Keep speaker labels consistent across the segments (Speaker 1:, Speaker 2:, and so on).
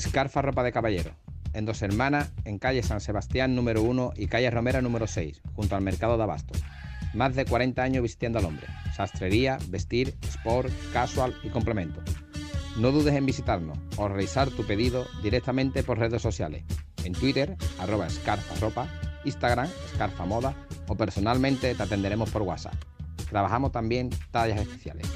Speaker 1: Escarfa Ropa de Caballero, en Dos Hermanas, en calle San Sebastián número 1 y calle Romera número 6, junto al mercado de Abasto. Más de 40 años vistiendo al hombre. Sastrería, vestir, sport, casual y complemento. No dudes en visitarnos o realizar tu pedido directamente por redes sociales. En Twitter, arroba Escarfa Ropa, Instagram, Escarfa Moda o personalmente te atenderemos por WhatsApp. Trabajamos también tallas especiales.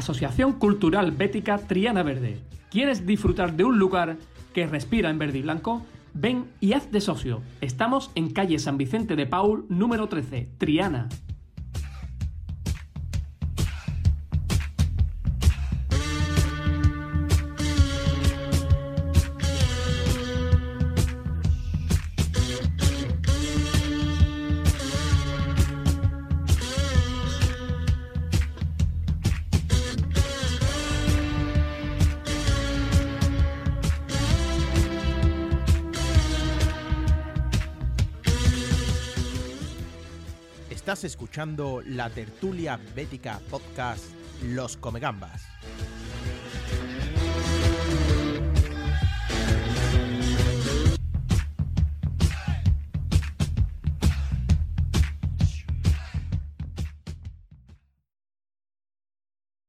Speaker 2: Asociación Cultural Bética Triana Verde. ¿Quieres disfrutar de un lugar que respira en verde y blanco? Ven y haz de socio. Estamos en calle San Vicente de Paul, número 13, Triana.
Speaker 3: La tertulia bética podcast Los Comegambas.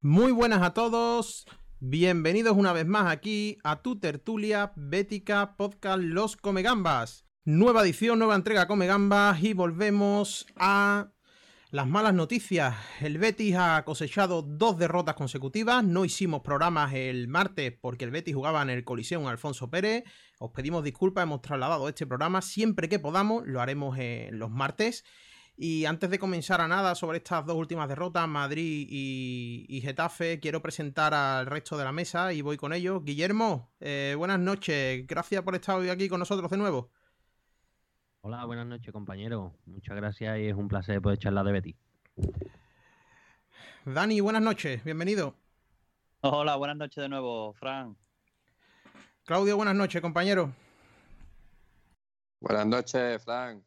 Speaker 3: Muy buenas a todos. Bienvenidos una vez más aquí a tu tertulia bética podcast Los Comegambas. Nueva edición, nueva entrega Come Gambas y volvemos a las malas noticias. El Betis ha cosechado dos derrotas consecutivas. No hicimos programas el martes porque el Betis jugaba en el Coliseum Alfonso Pérez. Os pedimos disculpas, hemos trasladado este programa. Siempre que podamos, lo haremos en los martes. Y antes de comenzar a nada sobre estas dos últimas derrotas, Madrid y, Getafe, quiero presentar al resto de la mesa y voy con ellos. Guillermo, eh, buenas noches. Gracias por estar hoy aquí con nosotros de nuevo.
Speaker 4: Hola, buenas noches, compañero. Muchas gracias y es un placer poder charlar de Betty.
Speaker 3: Dani, buenas noches, bienvenido.
Speaker 5: Hola, buenas noches de nuevo, Fran.
Speaker 3: Claudio, buenas noches, compañero.
Speaker 6: Buenas noches, Fran.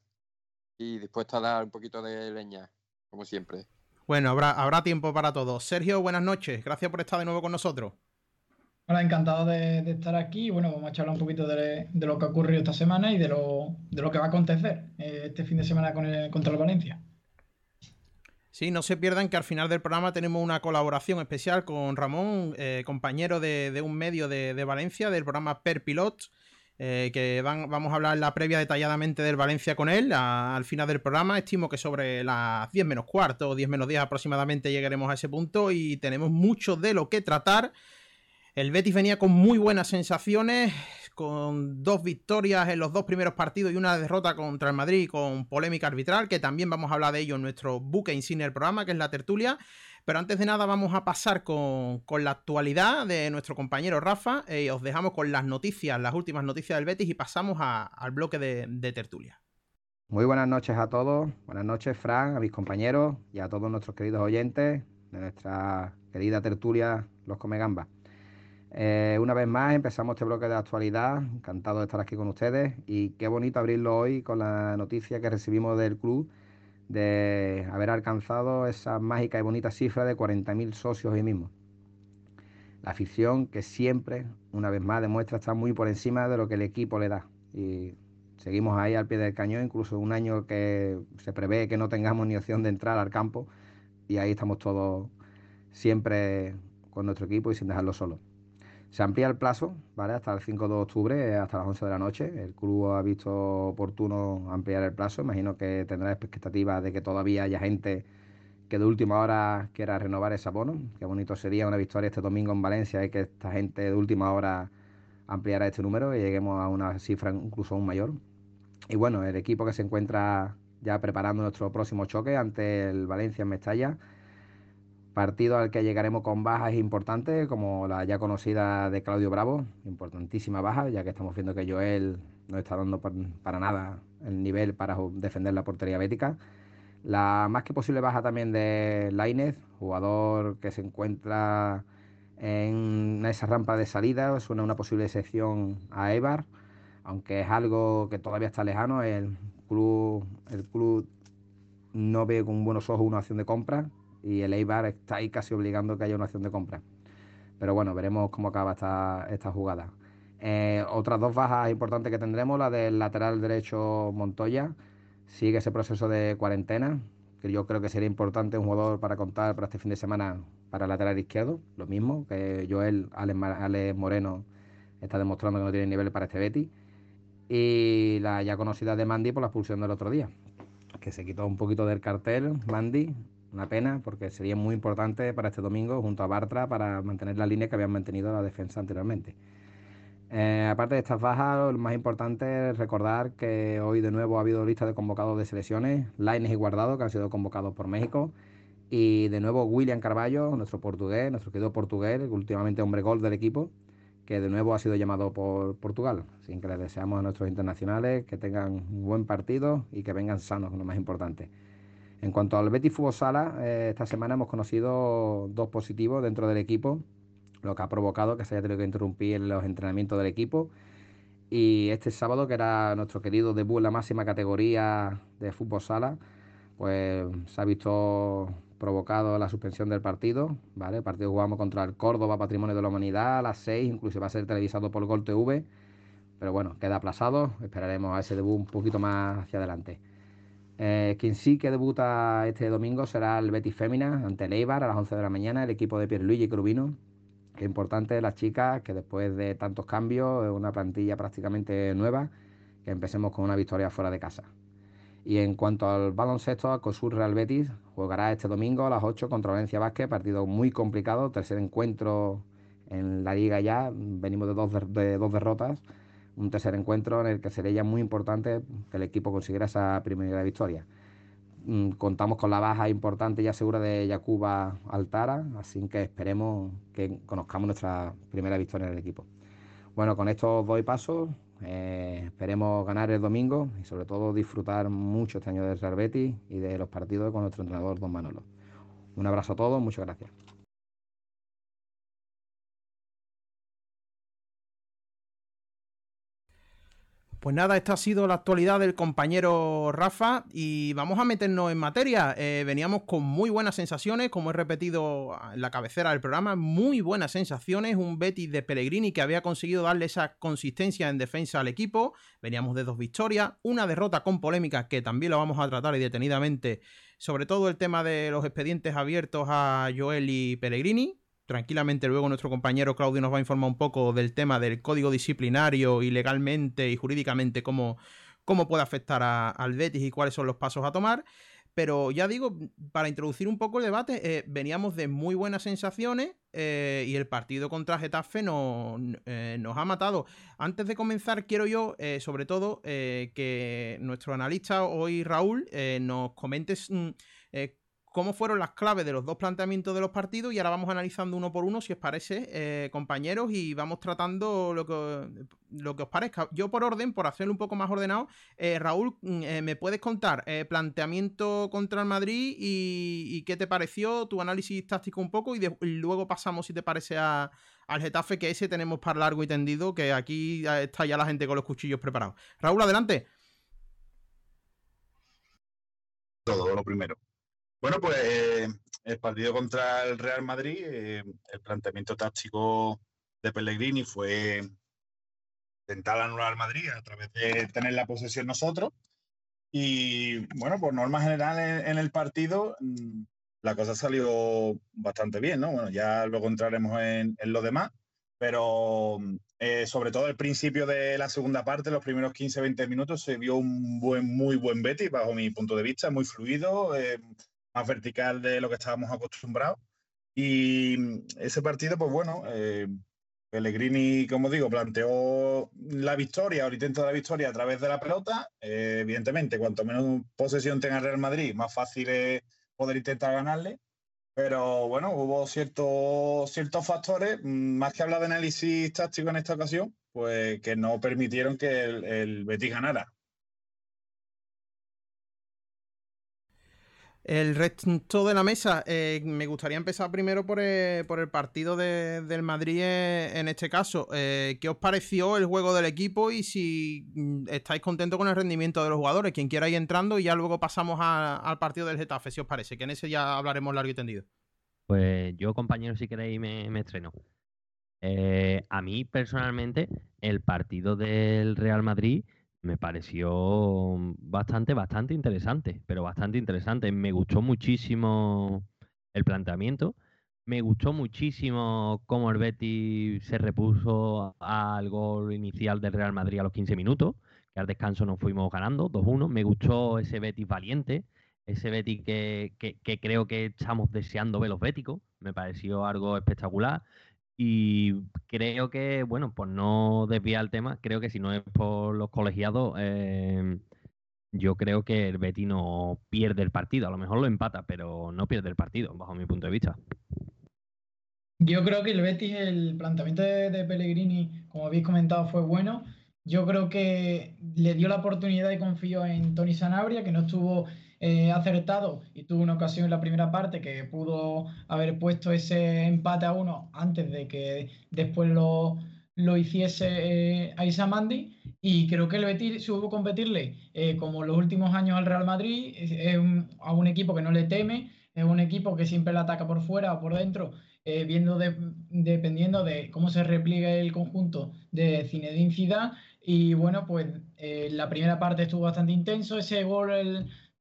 Speaker 6: Y dispuesto a dar un poquito de leña, como siempre.
Speaker 3: Bueno, habrá, habrá tiempo para todos. Sergio, buenas noches. Gracias por estar de nuevo con nosotros.
Speaker 7: Hola, encantado de, estar aquí. Bueno, vamos a charlar un poquito de, lo que ha ocurrido esta semana y de lo, que va a acontecer eh, este fin de semana con contra el Valencia.
Speaker 3: Sí, no se pierdan que al final del programa tenemos una colaboración especial con Ramón, eh, compañero de, un medio de, Valencia, del programa Per Pilot, eh, que vamos a hablar la previa detalladamente del Valencia con él al final del programa. Estimo que sobre las 10 menos cuarto o 10 menos 10 aproximadamente llegaremos a ese punto y tenemos mucho de lo que tratar. El Betis venía con muy buenas sensaciones, con dos victorias en los dos primeros partidos y una derrota contra el Madrid con polémica arbitral, que también vamos a hablar de ello en nuestro buque insignia del programa, que es la tertulia. Pero antes de nada vamos a pasar con, la actualidad de nuestro compañero Rafa. eh, os dejamos con las noticias, las últimas noticias del Betis y pasamos al bloque de, de tertulia.
Speaker 1: Muy buenas noches a todos. Buenas noches, Fran, a mis compañeros y a todos nuestros queridos oyentes de nuestra querida tertulia Los Come Gambas. Eh, una vez más empezamos este bloque de actualidad, encantado de estar aquí con ustedes y qué bonito abrirlo hoy con la noticia que recibimos del club de haber alcanzado esa mágica y bonita cifra de 40.000 socios hoy mismo. La afición que siempre, una vez más, demuestra estar muy por encima de lo que el equipo le da. Y seguimos ahí al pie del cañón, incluso un año que se prevé que no tengamos ni opción de entrar al campo y ahí estamos todos siempre con nuestro equipo y sin dejarlo solo. Se amplía el plazo, ¿vale? Hasta el 5 de octubre, hasta las 11 de la noche. El club ha visto oportuno ampliar el plazo. Imagino que tendrá expectativas de que todavía haya gente que de última hora quiera renovar ese abono. Qué bonito sería una victoria este domingo en Valencia y que esta gente de última hora ampliara este número y lleguemos a una cifra incluso aún mayor. Y bueno, el equipo que se encuentra ya preparando nuestro próximo choque ante el Valencia en Mestalla Partido al que llegaremos con bajas importantes, como la ya conocida de Claudio Bravo, importantísima baja, ya que estamos viendo que Joel no está dando para nada el nivel para defender la portería bética. La más que posible baja también de Lainez, jugador que se encuentra en esa rampa de salida, suena una posible excepción a Evar. aunque es algo que todavía está lejano, el club, el club no ve con buenos ojos una acción de compra y el Eibar está ahí casi obligando que haya una acción de compra. Pero bueno, veremos cómo acaba esta, esta jugada. Eh, otras dos bajas importantes que tendremos, la del lateral derecho Montoya, sigue ese proceso de cuarentena, que yo creo que sería importante un jugador para contar para este fin de semana para el lateral izquierdo, lo mismo, que Joel Alex, Moreno está demostrando que no tiene nivel para este Betty. Y la ya conocida de Mandy por la expulsión del otro día, que se quitó un poquito del cartel, Mandy, una pena, porque sería muy importante para este domingo junto a Bartra para mantener la línea que habían mantenido la defensa anteriormente. Eh, aparte de estas bajas, lo más importante es recordar que hoy de nuevo ha habido lista de convocados de selecciones, Laines y Guardado, que han sido convocados por México, y de nuevo William Carballo, nuestro portugués, nuestro querido portugués, últimamente hombre gol del equipo, que de nuevo ha sido llamado por Portugal. Así que les deseamos a nuestros internacionales que tengan un buen partido y que vengan sanos, lo más importante. En cuanto al Betis Fútbol Sala, eh, esta semana hemos conocido dos positivos dentro del equipo lo que ha provocado que se haya tenido que interrumpir los entrenamientos del equipo. Y este sábado, que era nuestro querido debut en la máxima categoría de fútbol sala, pues se ha visto provocado la suspensión del partido, ¿vale? El partido jugamos contra el Córdoba Patrimonio de la Humanidad a las 6, incluso va a ser televisado por Gol TV, pero bueno, queda aplazado, esperaremos a ese debut un poquito más hacia adelante. Eh, quien sí que debuta este domingo será el Betis Fémina ante el a las 11 de la mañana, el equipo de Pierluigi Crubino, Qué importante las chicas que después de tantos cambios, una plantilla prácticamente nueva, que empecemos con una victoria fuera de casa. Y en cuanto al baloncesto, COSUR Real Betis jugará este domingo a las 8 contra Valencia Vázquez, partido muy complicado, tercer encuentro en la liga ya, venimos de dos, de dos derrotas, un tercer encuentro en el que sería muy importante que el equipo consiguiera esa primera victoria. Mm, contamos con la baja importante y segura de Yacuba Altara, así que esperemos que conozcamos nuestra primera victoria en el equipo. Bueno, con estos doy pasos, eh, esperemos ganar el domingo y sobre todo disfrutar mucho este año de Real y de los partidos con nuestro entrenador Don Manolo. Un abrazo a todos, muchas gracias.
Speaker 3: Pues nada, esta ha sido la actualidad del compañero Rafa y vamos a meternos en materia. Eh, veníamos con muy buenas sensaciones, como he repetido en la cabecera del programa, muy buenas sensaciones. Un Betis de Pellegrini que había conseguido darle esa consistencia en defensa al equipo. Veníamos de dos victorias, una derrota con polémica que también lo vamos a tratar y detenidamente, sobre todo el tema de los expedientes abiertos a Joel y Pellegrini tranquilamente luego nuestro compañero Claudio nos va a informar un poco del tema del código disciplinario y legalmente y jurídicamente cómo, cómo puede afectar al Betis y cuáles son los pasos a tomar. Pero ya digo, para introducir un poco el debate, eh, veníamos de muy buenas sensaciones eh, y el partido contra Getafe eh, nos ha matado. Antes de comenzar, quiero yo, sobre todo, que nuestro analista hoy, Raúl, nos comentes mm, cómo fueron las claves de los dos planteamientos de los partidos y ahora vamos analizando uno por uno, si os parece, eh, compañeros, y vamos tratando lo que, lo que os parezca. Yo por orden, por hacerlo un poco más ordenado, eh, Raúl, mm, eh, ¿me puedes contar planteamiento contra el Madrid y, qué te pareció, tu análisis táctico un poco, y, luego pasamos, si te parece, a, al Getafe, que ese tenemos para largo y tendido, que aquí está ya la gente con los cuchillos preparados. Raúl, adelante.
Speaker 8: Todo lo primero. Bueno, pues eh, el partido contra el Real Madrid, eh, el planteamiento táctico de Pellegrini fue intentar anular al Madrid a través de tener la posesión nosotros. Y bueno, por norma general en, el partido, mm, la cosa salió bastante bien, ¿no? Bueno, ya luego entraremos en, lo demás, pero eh, sobre todo el principio de la segunda parte, los primeros 15-20 minutos, se vio un buen, muy buen Betis, bajo mi punto de vista, muy fluido más vertical de lo que estábamos acostumbrados. Y ese partido, pues bueno, eh, Pellegrini, como digo, planteó la victoria o el intento de la victoria a través de la pelota. Eh, evidentemente, cuanto menos posesión tenga el Real Madrid, más fácil es poder intentar ganarle. Pero bueno, hubo ciertos, ciertos factores, mm, más que hablar de análisis táctico en esta ocasión, pues que no permitieron que el Betis ganara.
Speaker 3: El resto de la mesa, eh, me gustaría empezar primero por el, partido del Madrid en este caso. Eh, ¿Qué os pareció el juego del equipo y si mm, estáis contentos con el rendimiento de los jugadores? Quien quiera ir entrando y ya luego pasamos al partido del Getafe, si os parece, que en ese ya hablaremos largo y tendido.
Speaker 4: Pues yo, compañero, si queréis, me, estreno. Eh, a mí, personalmente, el partido del Real Madrid me pareció bastante, bastante interesante, pero bastante interesante. Me gustó muchísimo el planteamiento. Me gustó muchísimo cómo el Betis se repuso al gol inicial del Real Madrid a los 15 minutos, que al descanso nos fuimos ganando 2-1. Me gustó ese Betis valiente, ese Betis que, que, creo que estamos deseando ver los béticos. Me pareció algo espectacular. Y creo que, bueno, por no desviar el tema, creo que si no es por los colegiados, em, yo creo que el Betis no pierde el partido. A lo mejor lo empata, pero no pierde el partido, bajo mi punto de vista.
Speaker 7: Yo creo que el Betis, el planteamiento de, Pellegrini, como habéis comentado, fue bueno. Yo creo que le dio la oportunidad y confió en Tony Sanabria, que no estuvo eh, acertado y tuvo una ocasión en la primera parte que pudo haber puesto ese empate a uno antes de que después lo, lo hiciese eh, a Isamandi. Y creo que el Betis supo competirle eh, como los últimos años al Real Madrid, a un equipo que no le teme, es un equipo que siempre le ataca por fuera o por dentro, viendo dependiendo de cómo se repliegue el conjunto de Zinedine y bueno, pues la primera parte estuvo bastante intenso, ese gol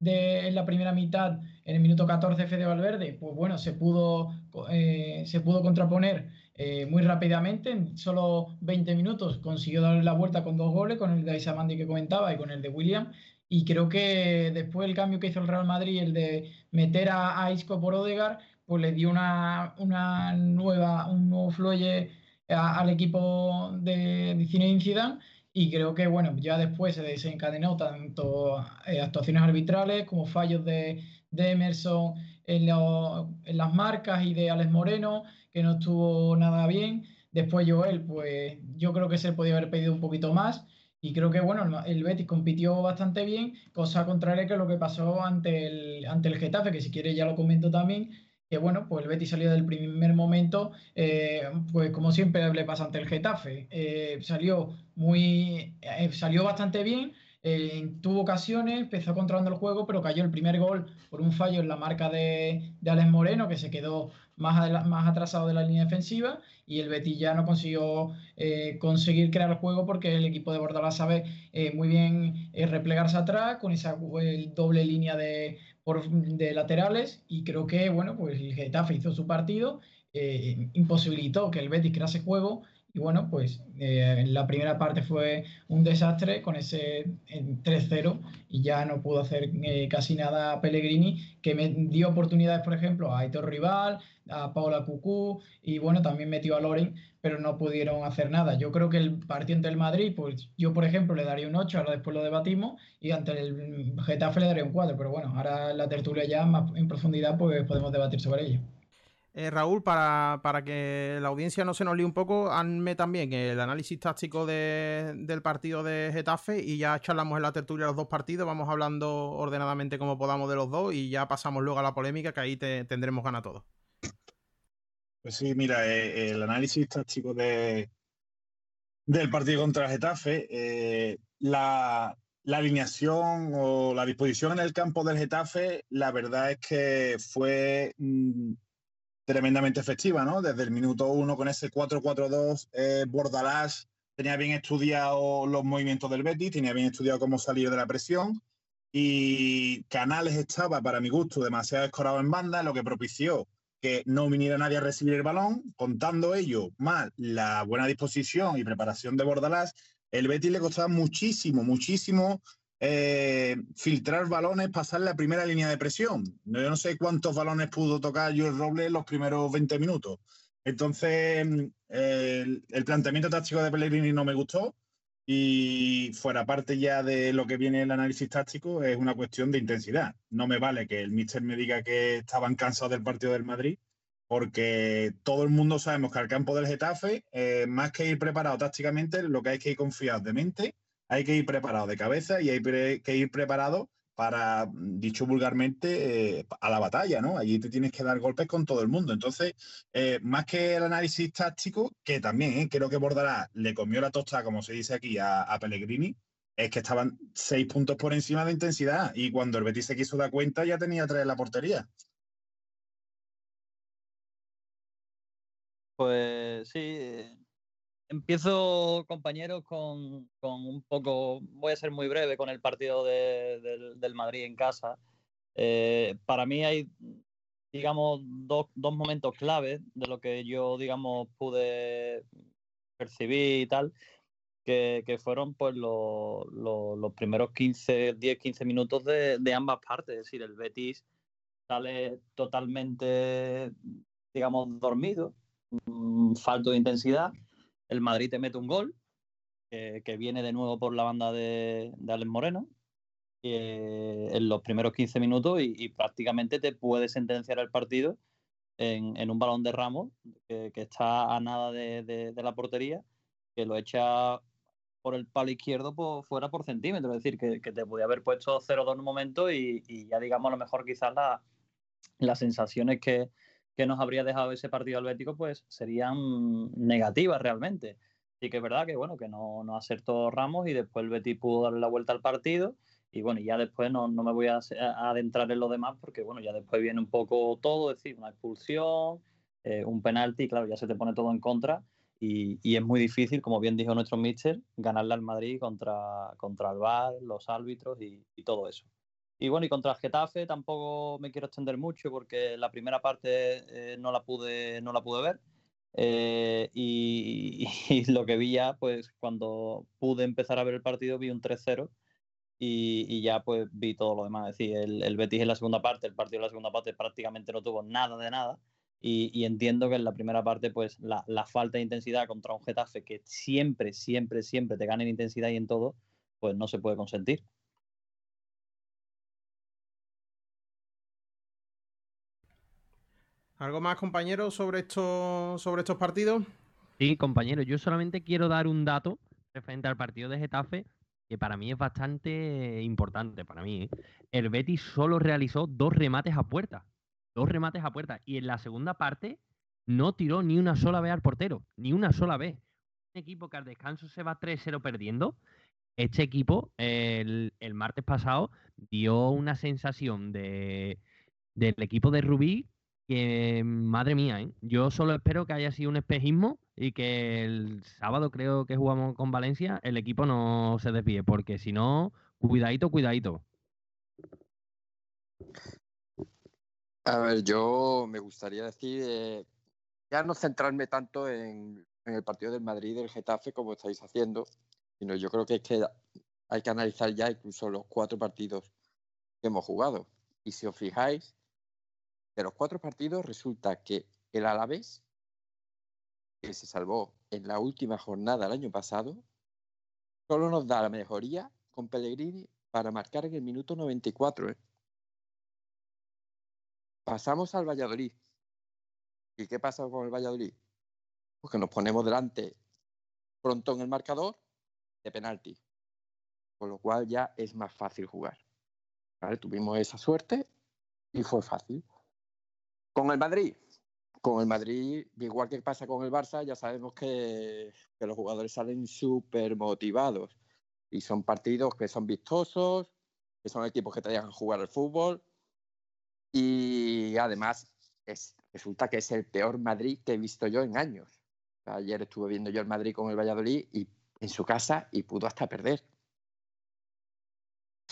Speaker 7: de, en la primera mitad, en el minuto 14 Fede Valverde, pues bueno, se pudo, eh, se pudo contraponer eh, muy rápidamente, en solo 20 minutos consiguió darle la vuelta con dos goles, con el de Isamandi que comentaba y con el de William. Y creo que después el cambio que hizo el Real Madrid, el de meter a, Isco por Odegar, pues le dio una, una nueva, un nuevo fluye al equipo de, de Zinedine y creo que, bueno, ya después se desencadenó tanto eh, actuaciones arbitrales como fallos de, Emerson en, las marcas y de Alex Moreno, que no estuvo nada bien. Después Joel, pues yo creo que se podía haber pedido un poquito más. Y creo que, bueno, el Betis compitió bastante bien, cosa contraria que lo que pasó ante el, ante el Getafe, que si quiere ya lo comento también, que bueno, pues el Betis salió del primer momento, eh, pues como siempre le pasa ante el Getafe, eh, salió muy, eh, salió bastante bien, tuvo ocasiones, empezó controlando el juego, pero cayó el primer gol por un fallo en la marca de, de Alex Moreno, que se quedó más, más atrasado de la línea defensiva, y el Betis ya no consiguió conseguir crear el juego porque el equipo de Bordalás sabe muy bien replegarse atrás con esa doble línea de de laterales y creo que, bueno, pues el Getafe hizo su partido, eh, imposibilitó que el Betis crease juego y bueno, pues eh, la primera parte fue un desastre con ese 3-0 y ya no pudo hacer eh, casi nada a Pellegrini, que me dio oportunidades, por ejemplo, a Aitor Rival, a Paula Cucú y bueno, también metió a Loren, pero no pudieron hacer nada. Yo creo que el partido ante el Madrid, pues yo, por ejemplo, le daría un 8, ahora después lo debatimos, y ante el Getafe le daría un 4, pero bueno, ahora la tertulia ya más en profundidad, pues podemos debatir sobre ello.
Speaker 3: Eh, Raúl, para, que la audiencia no se nos líe un poco, hazme también el análisis táctico del partido de Getafe y ya charlamos en la tertulia los dos partidos, vamos hablando ordenadamente como podamos de los dos y ya pasamos luego a la polémica que ahí te, tendremos gana todos.
Speaker 8: Pues sí, mira, eh, el análisis táctico de, del partido contra Getafe, eh, la, alineación o la disposición en el campo del Getafe, la verdad es que fue mm, tremendamente efectiva, ¿no? Desde el minuto uno con ese 4-4-2, eh, Bordalás tenía bien estudiado los movimientos del Betis, tenía bien estudiado cómo salir de la presión y Canales estaba, para mi gusto, demasiado escorado en banda, lo que propició que no viniera nadie a recibir el balón, contando ello más la buena disposición y preparación de Bordalás, el Betis le costaba muchísimo, muchísimo eh, filtrar balones, pasar la primera línea de presión. Yo no sé cuántos balones pudo tocar Joel Robles los primeros 20 minutos. Entonces, el, planteamiento táctico de Pellegrini no me gustó y fuera parte ya de lo que viene el análisis táctico, es una cuestión de intensidad. No me vale que el míster me diga que estaban cansados del partido del Madrid, porque todo el mundo sabemos que al campo del Getafe, eh, más que ir preparado tácticamente, lo que hay que ir confiado de mente hay que ir preparado de cabeza y hay que ir preparado para, mm, dicho vulgarmente, eh, a la batalla, ¿no? Allí te tienes que dar golpes con todo el mundo. Entonces, eh, más que el análisis táctico, que también ¿eh? creo que Bordalás le comió la tosta, como se dice aquí, a, a, Pellegrini, es que estaban seis puntos por encima de intensidad y cuando el Betis se quiso dar cuenta ya tenía tres en la portería.
Speaker 5: Pues sí, Empiezo, compañeros, con, un poco, voy a ser muy breve con el partido del Madrid en casa. Eh, para mí hay, digamos, dos, momentos claves de lo que yo, digamos, pude percibir y tal, que, fueron pues los, primeros 15, 10, 15 minutos de, de ambas partes. Es decir, el Betis sale totalmente, digamos, dormido, mm, falto de intensidad el Madrid te mete un gol, que viene de nuevo por la banda de, de Alex Moreno, en los primeros 15 minutos y, prácticamente te puede sentenciar el partido en, un balón de Ramos, que, está a nada de, la portería, que lo echa por el palo izquierdo fuera por centímetro. Es decir, que, te podía haber puesto 0-2 en un momento y, ya digamos a lo mejor quizás las sensaciones que, que nos habría dejado ese partido albético, pues serían negativas realmente. Sí que es verdad que bueno, que no, no acertó Ramos y después el Betis pudo darle la vuelta al partido. Y bueno, ya después no, me voy a, adentrar en lo demás porque bueno, ya después viene un poco todo, es decir, una expulsión, eh, un penalti, claro, ya se te pone todo en contra. Y, y, es muy difícil, como bien dijo nuestro míster, ganarle al Madrid contra, contra el VAR, los árbitros y todo eso. Y bueno, y contra el Getafe tampoco me quiero extender mucho porque la primera parte eh, no, la pude, no la pude ver. Eh, y, lo que vi ya, pues cuando pude empezar a ver el partido, vi un 3-0 y, ya pues vi todo lo demás. Es decir, el, el, Betis en la segunda parte, el partido en la segunda parte prácticamente no tuvo nada de nada. Y, entiendo que en la primera parte, pues la, la, falta de intensidad contra un Getafe que siempre, siempre, siempre te gana en intensidad y en todo, pues no se puede consentir.
Speaker 3: ¿Algo más, compañeros, sobre estos, sobre estos partidos?
Speaker 4: Sí, compañeros, yo solamente quiero dar un dato referente al partido de Getafe que para mí es bastante importante, para mí. ¿eh? El Betis solo realizó dos remates a puerta. Dos remates a puerta. Y en la segunda parte no tiró ni una sola vez al portero. Ni una sola vez. Un equipo que al descanso se va 3-0 perdiendo. Este equipo, el, el, martes pasado, dio una sensación de, del equipo de Rubí que madre mía, ¿eh? yo solo espero que haya sido un espejismo y que el sábado creo que jugamos con Valencia, el equipo no se desvíe, porque si no, cuidadito, cuidadito.
Speaker 6: A ver, yo me gustaría decir, eh, ya no centrarme tanto en, el partido del Madrid del Getafe como estáis haciendo, sino yo creo que es que hay que analizar ya incluso los cuatro partidos que hemos jugado. Y si os fijáis, de los cuatro partidos resulta que el Alavés, que se salvó en la última jornada del año pasado, solo nos da la mejoría con Pellegrini para marcar en el minuto 94. ¿eh? Pasamos al Valladolid. ¿Y qué pasa con el Valladolid? Pues que nos ponemos delante pronto en el marcador de penalti. Con lo cual ya es más fácil jugar. Tuvimos esa suerte y fue fácil. Con el Madrid, con el Madrid, igual que pasa con el Barça, ya sabemos que, los jugadores salen súper motivados y son partidos que son vistosos, que son equipos que te dejan jugar al fútbol y además es, resulta que es el peor Madrid que he visto yo en años. Ayer estuve viendo yo el Madrid con el Valladolid y en su casa y pudo hasta perder.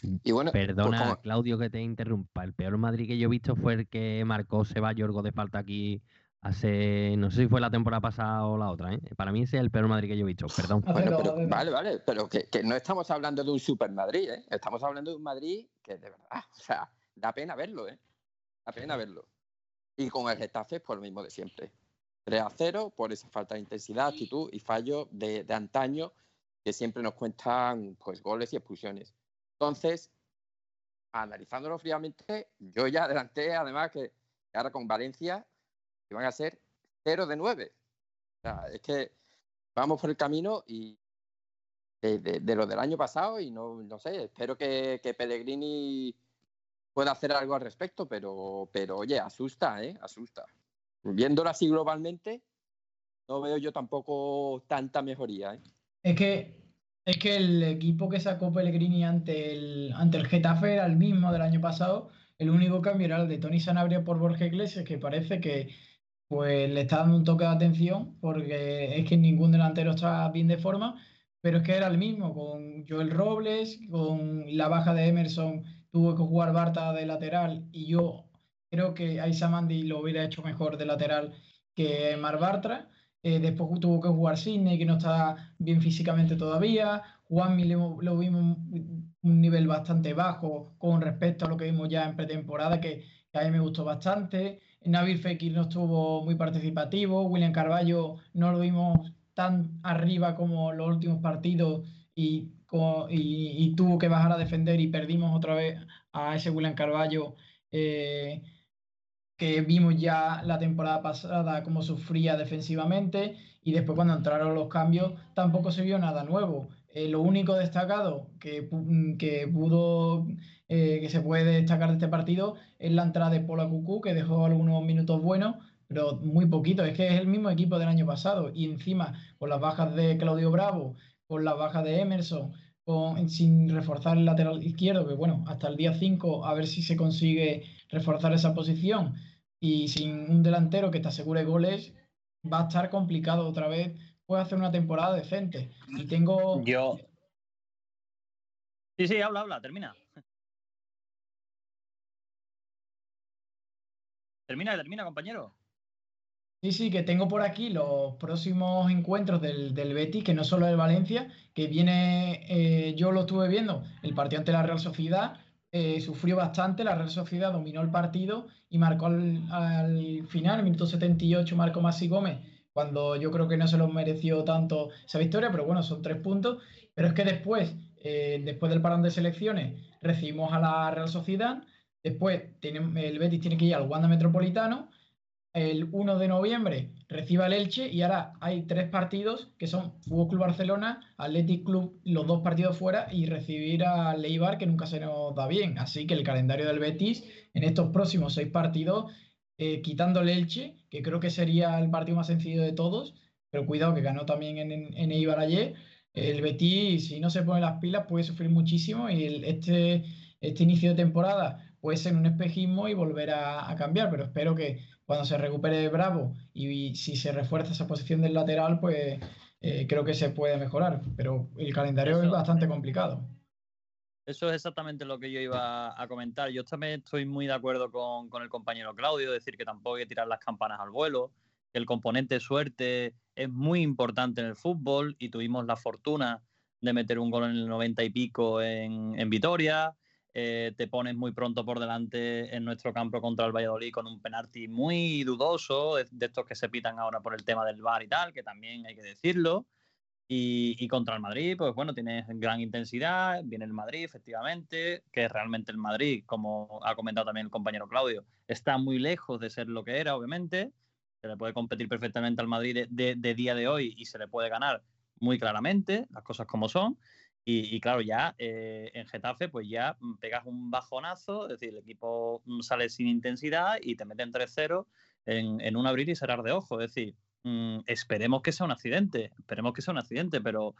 Speaker 4: Y bueno, pues Perdona, Claudio, que te interrumpa. El peor Madrid que yo he visto fue el que marcó Yorgo de falta aquí hace, no sé si fue la temporada pasada o la otra. ¿eh? Para mí ese es el peor Madrid que yo he visto, perdón.
Speaker 6: vale, vale, pero que, no estamos hablando de un super Madrid, ¿eh? estamos hablando de un Madrid que de verdad, o sea, da pena verlo, ¿eh? da pena verlo. Y con el Getafe, por lo mismo de siempre. 3 a 0 por esa falta de intensidad, actitud y fallo de, de antaño que siempre nos cuentan pues goles y expulsiones. Entonces, analizándolo fríamente, yo ya adelanté además que ahora con Valencia iban a ser 0 de 9. O sea, es que vamos por el camino y de, lo del año pasado y no, no sé, espero que, que, Pellegrini pueda hacer algo al respecto, pero, pero oye, asusta, ¿eh? Asusta. Viéndolo así globalmente, no veo yo tampoco tanta mejoría. ¿eh?
Speaker 7: Es que es que el equipo que sacó Pellegrini ante el, ante el Getafe era el mismo del año pasado. El único cambio era el de Tony Sanabria por Borja Iglesias, que parece que pues le está dando un toque de atención, porque es que ningún delantero está bien de forma, pero es que era el mismo, con Joel Robles, con la baja de Emerson, tuvo que jugar Barta de lateral, y yo creo que Aisamandi lo hubiera hecho mejor de lateral que Mar Bartra. Eh, después tuvo que jugar Sidney, que no está bien físicamente todavía. Juanmi lo, vimos un nivel bastante bajo con respecto a lo que vimos ya en pretemporada, que, a mí me gustó bastante. Nabil Fekir no estuvo muy participativo. William Carballo no lo vimos tan arriba como los últimos partidos y, y, tuvo que bajar a defender y perdimos otra vez a ese William Carballo. Eh, que vimos ya la temporada pasada cómo sufría defensivamente y después cuando entraron los cambios tampoco se vio nada nuevo. Eh, lo único destacado que, que pudo, eh, que se puede destacar de este partido es la entrada de Pola Cucú, que dejó algunos minutos buenos, pero muy poquito. Es que es el mismo equipo del año pasado y encima con las bajas de Claudio Bravo, con las bajas de Emerson, sin reforzar el lateral izquierdo, que bueno, hasta el día 5 a ver si se consigue reforzar esa posición y sin un delantero que te asegure goles, va a estar complicado otra vez. Puede hacer una temporada decente. Y tengo.
Speaker 5: Yo. Sí, sí, habla, habla, termina. Termina, termina, compañero.
Speaker 7: Sí, sí, que tengo por aquí los próximos encuentros del, del Betis, que no solo el Valencia, que viene, eh, yo lo estuve viendo, el partido ante la Real Sociedad, eh, sufrió bastante, la Real Sociedad dominó el partido y marcó al, final, minuto 78, marcó Masi Gómez, cuando yo creo que no se lo mereció tanto esa victoria, pero bueno, son tres puntos. Pero es que después, eh, después del parón de selecciones, recibimos a la Real Sociedad, después el Betis tiene que ir al Wanda Metropolitano, el 1 de noviembre reciba el Elche y ahora hay tres partidos que son Fútbol Club Barcelona, Athletic Club, los dos partidos fuera y recibir a Leibar que nunca se nos da bien. Así que el calendario del Betis en estos próximos seis partidos, eh, quitando el Elche, que creo que sería el partido más sencillo de todos, pero cuidado que ganó también en, Eibar ayer. El Betis, si no se pone las pilas, puede sufrir muchísimo y este, este inicio de temporada puede ser un espejismo y volver a cambiar, pero espero que cuando se recupere Bravo y, si se refuerza esa posición del lateral, pues eh, creo que se puede mejorar. Pero el calendario es bastante complicado.
Speaker 5: Eso es exactamente lo que yo iba a comentar. Yo también estoy muy de acuerdo con, el compañero Claudio, decir que tampoco hay que tirar las campanas al vuelo, que el componente suerte es muy importante en el fútbol y tuvimos la fortuna de meter un gol en el 90 y pico en, en Vitoria, eh, te pones muy pronto por delante en nuestro campo contra el Valladolid con un penalti muy dudoso, de, estos que se pitan ahora por el tema del VAR y tal, que también hay que decirlo. Y, contra el Madrid, pues bueno, tienes gran intensidad, viene el Madrid, efectivamente, que realmente el Madrid, como ha comentado también el compañero Claudio, está muy lejos de ser lo que era, obviamente. Se le puede competir perfectamente al Madrid de, de día de hoy y se le puede ganar muy claramente, las cosas como son. Y, claro, ya eh, en Getafe, pues ya mm, pegas un bajonazo, es decir, el equipo mm, sale sin intensidad y te meten 3-0 en, un abrir y cerrar de ojo. Es decir, mm, esperemos que sea un accidente, esperemos que sea un accidente, pero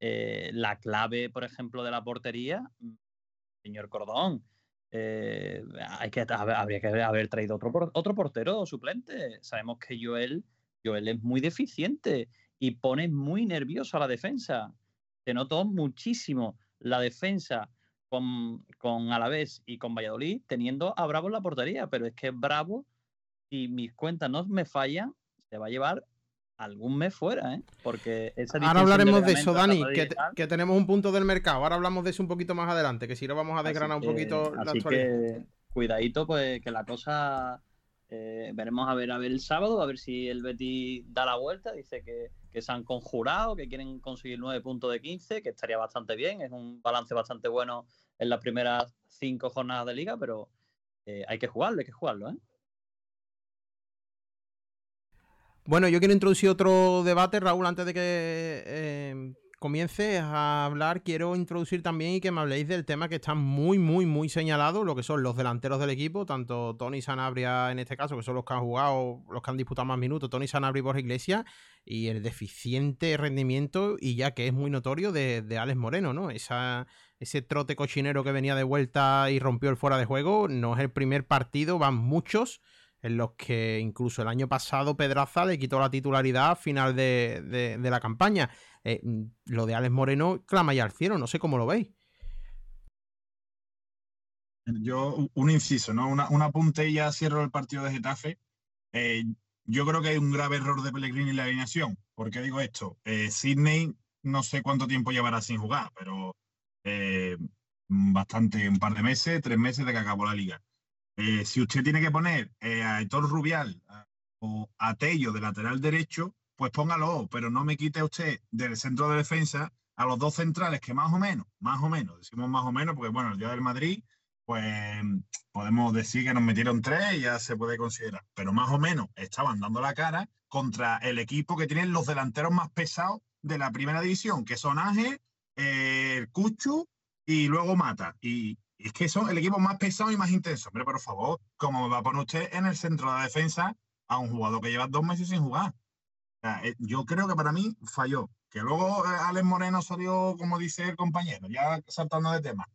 Speaker 5: eh, la clave, por ejemplo, de la portería, señor Cordón, eh, hay que, habría que haber traído otro, otro portero suplente. Sabemos que Joel, Joel es muy deficiente y pone muy nervioso a la defensa se notó muchísimo la defensa con, con Alavés y con Valladolid teniendo a Bravo en la portería, pero es que Bravo, si mis cuentas no me fallan, se va a llevar algún mes fuera, ¿eh? Porque
Speaker 3: Ahora hablaremos de, eso, Dani, que, tenemos un punto del mercado. Ahora hablamos de eso un poquito más adelante, que si no vamos a desgranar un poquito
Speaker 5: la actualidad. cuidadito, pues que la cosa eh, veremos a ver a ver el sábado, a ver si el Betty da la vuelta. Dice que, se han conjurado, que quieren conseguir 9 puntos de 15, que estaría bastante bien. Es un balance bastante bueno en las primeras cinco jornadas de liga, pero eh, hay que jugarlo, hay que jugarlo, ¿eh?
Speaker 3: Bueno, yo quiero introducir otro debate, Raúl, antes de que comiences a hablar, quiero introducir también y que me habléis del tema que está muy, muy, muy señalado, lo que son los delanteros del equipo, tanto Tony Sanabria en este caso, que son los que han jugado, los que han disputado más minutos, Tony Sanabria y Borja Iglesias, y el deficiente rendimiento, y ya que es muy notorio, de, de Alex Moreno, ¿no? Esa, ese trote cochinero que venía de vuelta y rompió el fuera de juego, no es el primer partido, van muchos en los que incluso el año pasado Pedraza le quitó la titularidad a final de, la campaña. Eh, mm, lo de Alex Moreno clama ya al cielo, no sé cómo lo veis.
Speaker 8: Yo, un inciso, ¿no? Una, un apunte y ya cierro el partido de Getafe. Eh, yo creo que hay un grave error de Pellegrini en la alineación. ¿Por qué digo esto? Eh, Sidney no sé cuánto tiempo llevará sin jugar, pero bastante, un par de meses, tres meses de que acabó la liga. Eh, si usted tiene que poner eh, a Héctor Rubial o a Tello de lateral derecho, pues póngalo, pero no me quite usted del centro de defensa a los dos centrales que más o menos, más o menos, decimos más o menos, porque bueno, el día del Madrid, pues podemos decir que nos metieron tres y ya se puede considerar, pero más o menos estaban dando la cara contra el equipo que tiene los delanteros más pesados de la primera división, que son Ángel, eh, Cuchu y luego Mata. Y, es que son el equipo más pesado y más intenso. Pero por favor, ¿cómo me va a poner usted en el centro de la defensa a un jugador que lleva dos meses sin jugar? Eh, yo creo que para mí falló. Que luego eh, Alex Moreno salió, como dice el compañero, ya saltando de tema,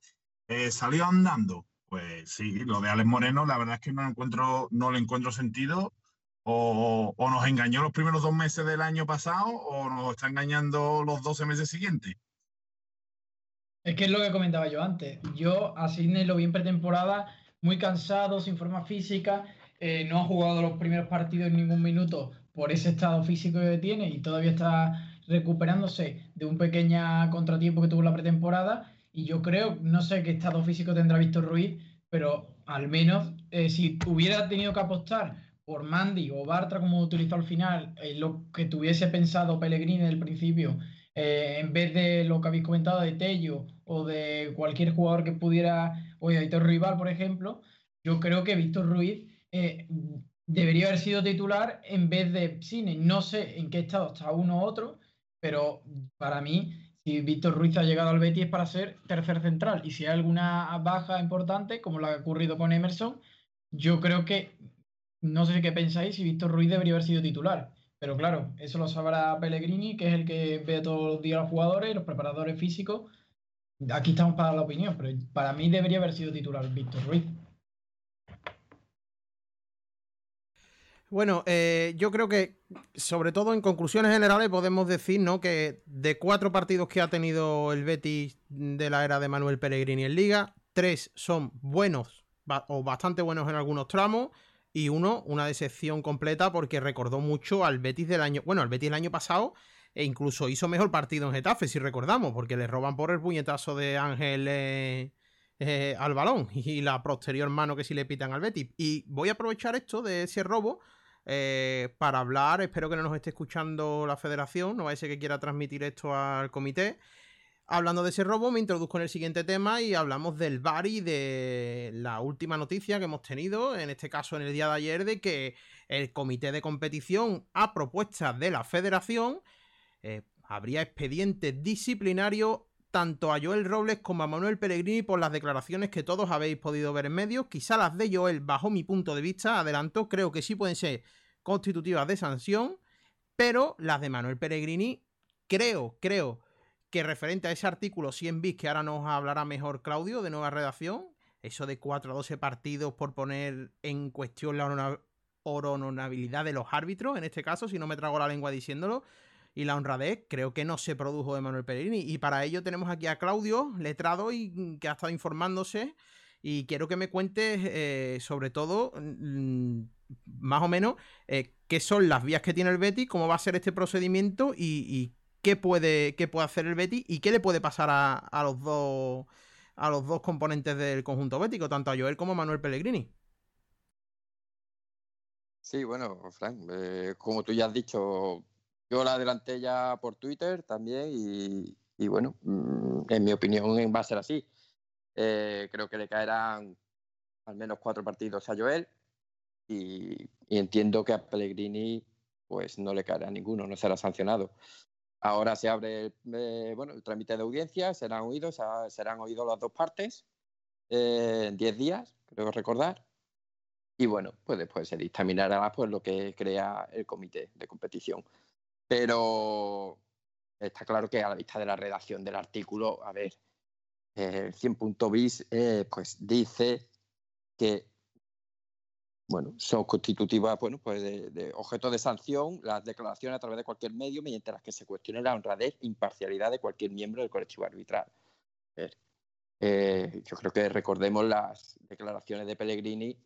Speaker 8: eh, salió andando. Pues sí, lo de Alex Moreno, la verdad es que no, encuentro, no le encuentro sentido. O, o nos engañó los primeros dos meses del año pasado o nos está engañando los 12 meses siguientes.
Speaker 7: Es que es lo que comentaba yo antes. Yo a Sidney lo vi en pretemporada muy cansado, sin forma física, eh, no ha jugado los primeros partidos en ningún minuto por ese estado físico que tiene y todavía está recuperándose de un pequeño contratiempo que tuvo la pretemporada. Y yo creo, no sé qué estado físico tendrá Víctor Ruiz, pero al menos eh, si hubiera tenido que apostar por Mandy o Bartra como utilizó al final, eh, lo que tuviese pensado Pellegrini el principio, en vez de lo que habéis comentado de Tello o de cualquier jugador que pudiera, o de Víctor Rival, por ejemplo, yo creo que Víctor Ruiz eh, debería haber sido titular en vez de Cine. No sé en qué estado está uno u otro, pero para mí, si Víctor Ruiz ha llegado al Betis es para ser tercer central. Y si hay alguna baja importante, como la que ha ocurrido con Emerson, yo creo que, no sé qué pensáis, si Víctor Ruiz debería haber sido titular. Pero claro, eso lo sabrá Pellegrini, que es el que ve todos los días a los jugadores, los preparadores físicos, Aquí estamos para la opinión, pero para mí debería haber sido titular Víctor Ruiz.
Speaker 3: Bueno, eh, yo creo que, sobre todo en conclusiones generales, podemos decir ¿no? que de cuatro partidos que ha tenido el Betis de la era de Manuel Pellegrini en Liga, tres son buenos o bastante buenos en algunos tramos y uno, una decepción completa porque recordó mucho al Betis del año, bueno, al Betis del año pasado e incluso hizo mejor partido en Getafe, si recordamos, porque le roban por el puñetazo de Ángel eh, eh, al balón y la posterior mano que sí le pitan al Betis. Y voy a aprovechar esto de ese robo eh, para hablar, espero que no nos esté escuchando la federación, no va a ser que quiera transmitir esto al comité. Hablando de ese robo, me introduzco en el siguiente tema y hablamos del VAR y de la última noticia que hemos tenido, en este caso en el día de ayer, de que el comité de competición, a propuesta de la federación, eh, habría expediente disciplinario tanto a Joel Robles como a Manuel Pellegrini por las declaraciones que todos habéis podido ver en medios. Quizá las de Joel, bajo mi punto de vista, adelanto, creo que sí pueden ser constitutivas de sanción, pero las de Manuel Pellegrini, creo, creo que referente a ese artículo 100 bis que ahora nos hablará mejor Claudio de nueva redacción, eso de 4 a 12 partidos por poner en cuestión la honorabilidad de los árbitros, en este caso, si no me trago la lengua diciéndolo, y la honradez creo que no se produjo de Manuel Pellegrini. Y para ello tenemos aquí a Claudio, letrado y mm, que ha estado informándose. Y quiero que me cuentes, eh, sobre todo, mm, más o menos, eh, qué son las vías que tiene el Betty, cómo va a ser este procedimiento y, qué, puede, qué puede hacer el Betty y qué le puede pasar a, los dos a los dos componentes del conjunto bético, tanto a Joel como a Manuel Pellegrini.
Speaker 6: Sí, bueno, Frank, eh, como tú ya has dicho, yo la adelanté ya por Twitter también y, bueno, mm, en mi opinión va a ser así. Eh, creo que le caerán al menos cuatro partidos a Joel y, entiendo que a Pellegrini pues no le caerá ninguno, no será sancionado. Ahora se abre eh, bueno, el trámite de audiencia, serán oídos, serán oídos las dos partes eh, en 10 días, creo recordar. Y bueno, pues después se dictaminará pues, lo que crea el comité de competición. Pero está claro que a la vista de la redacción del artículo, a ver, el 100.bis eh, pues dice que bueno, son constitutivas bueno, pues de, objeto de sanción las declaraciones a través de cualquier medio mediante las que se cuestione la honradez e imparcialidad de cualquier miembro del colectivo arbitral. Eh, yo creo que recordemos las declaraciones de Pellegrini.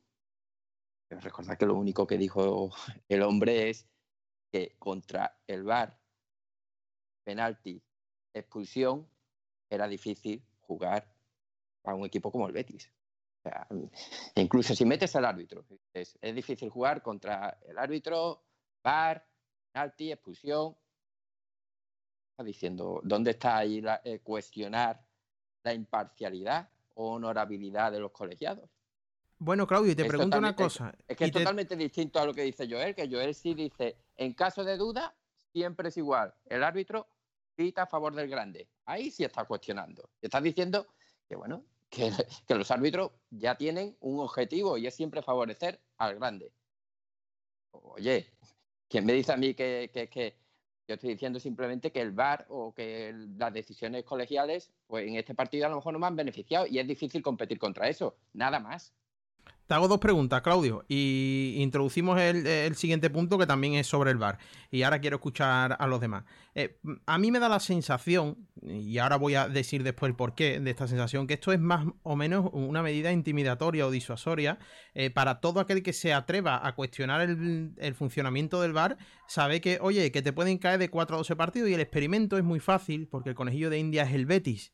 Speaker 6: Recordad que lo único que dijo el hombre es que contra el VAR, penalti, expulsión, era difícil jugar a un equipo como el Betis. Incluso si metes al árbitro, es, difícil jugar contra el árbitro, VAR, penalti, expulsión. Está diciendo, ¿dónde está ahí la, eh, cuestionar la imparcialidad o honorabilidad de los colegiados?
Speaker 3: Bueno, Claudio, te pregunto una cosa.
Speaker 6: Es, que es totalmente distinto a lo que dice Joel, que Joel sí dice, en caso de duda, siempre es igual. El árbitro grita a favor del grande. Ahí sí está cuestionando. Está diciendo que, bueno, que, los árbitros ya tienen un objetivo y es siempre favorecer al grande. Oye, ¿quién me dice a mí que, que, yo estoy diciendo simplemente que el VAR o que las decisiones colegiales, pues en este partido a lo mejor no me han beneficiado y es difícil competir contra eso. Nada más.
Speaker 3: Te hago dos preguntas, Claudio, y introducimos el, siguiente punto que también es sobre el bar. Y ahora quiero escuchar a los demás. Eh, a mí me da la sensación, y ahora voy a decir después el porqué de esta sensación, que esto es más o menos una medida intimidatoria o disuasoria eh, para todo aquel que se atreva a cuestionar el, el, funcionamiento del bar. Sabe que, oye, que te pueden caer de 4 a 12 partidos y el experimento es muy fácil porque el conejillo de India es el Betis.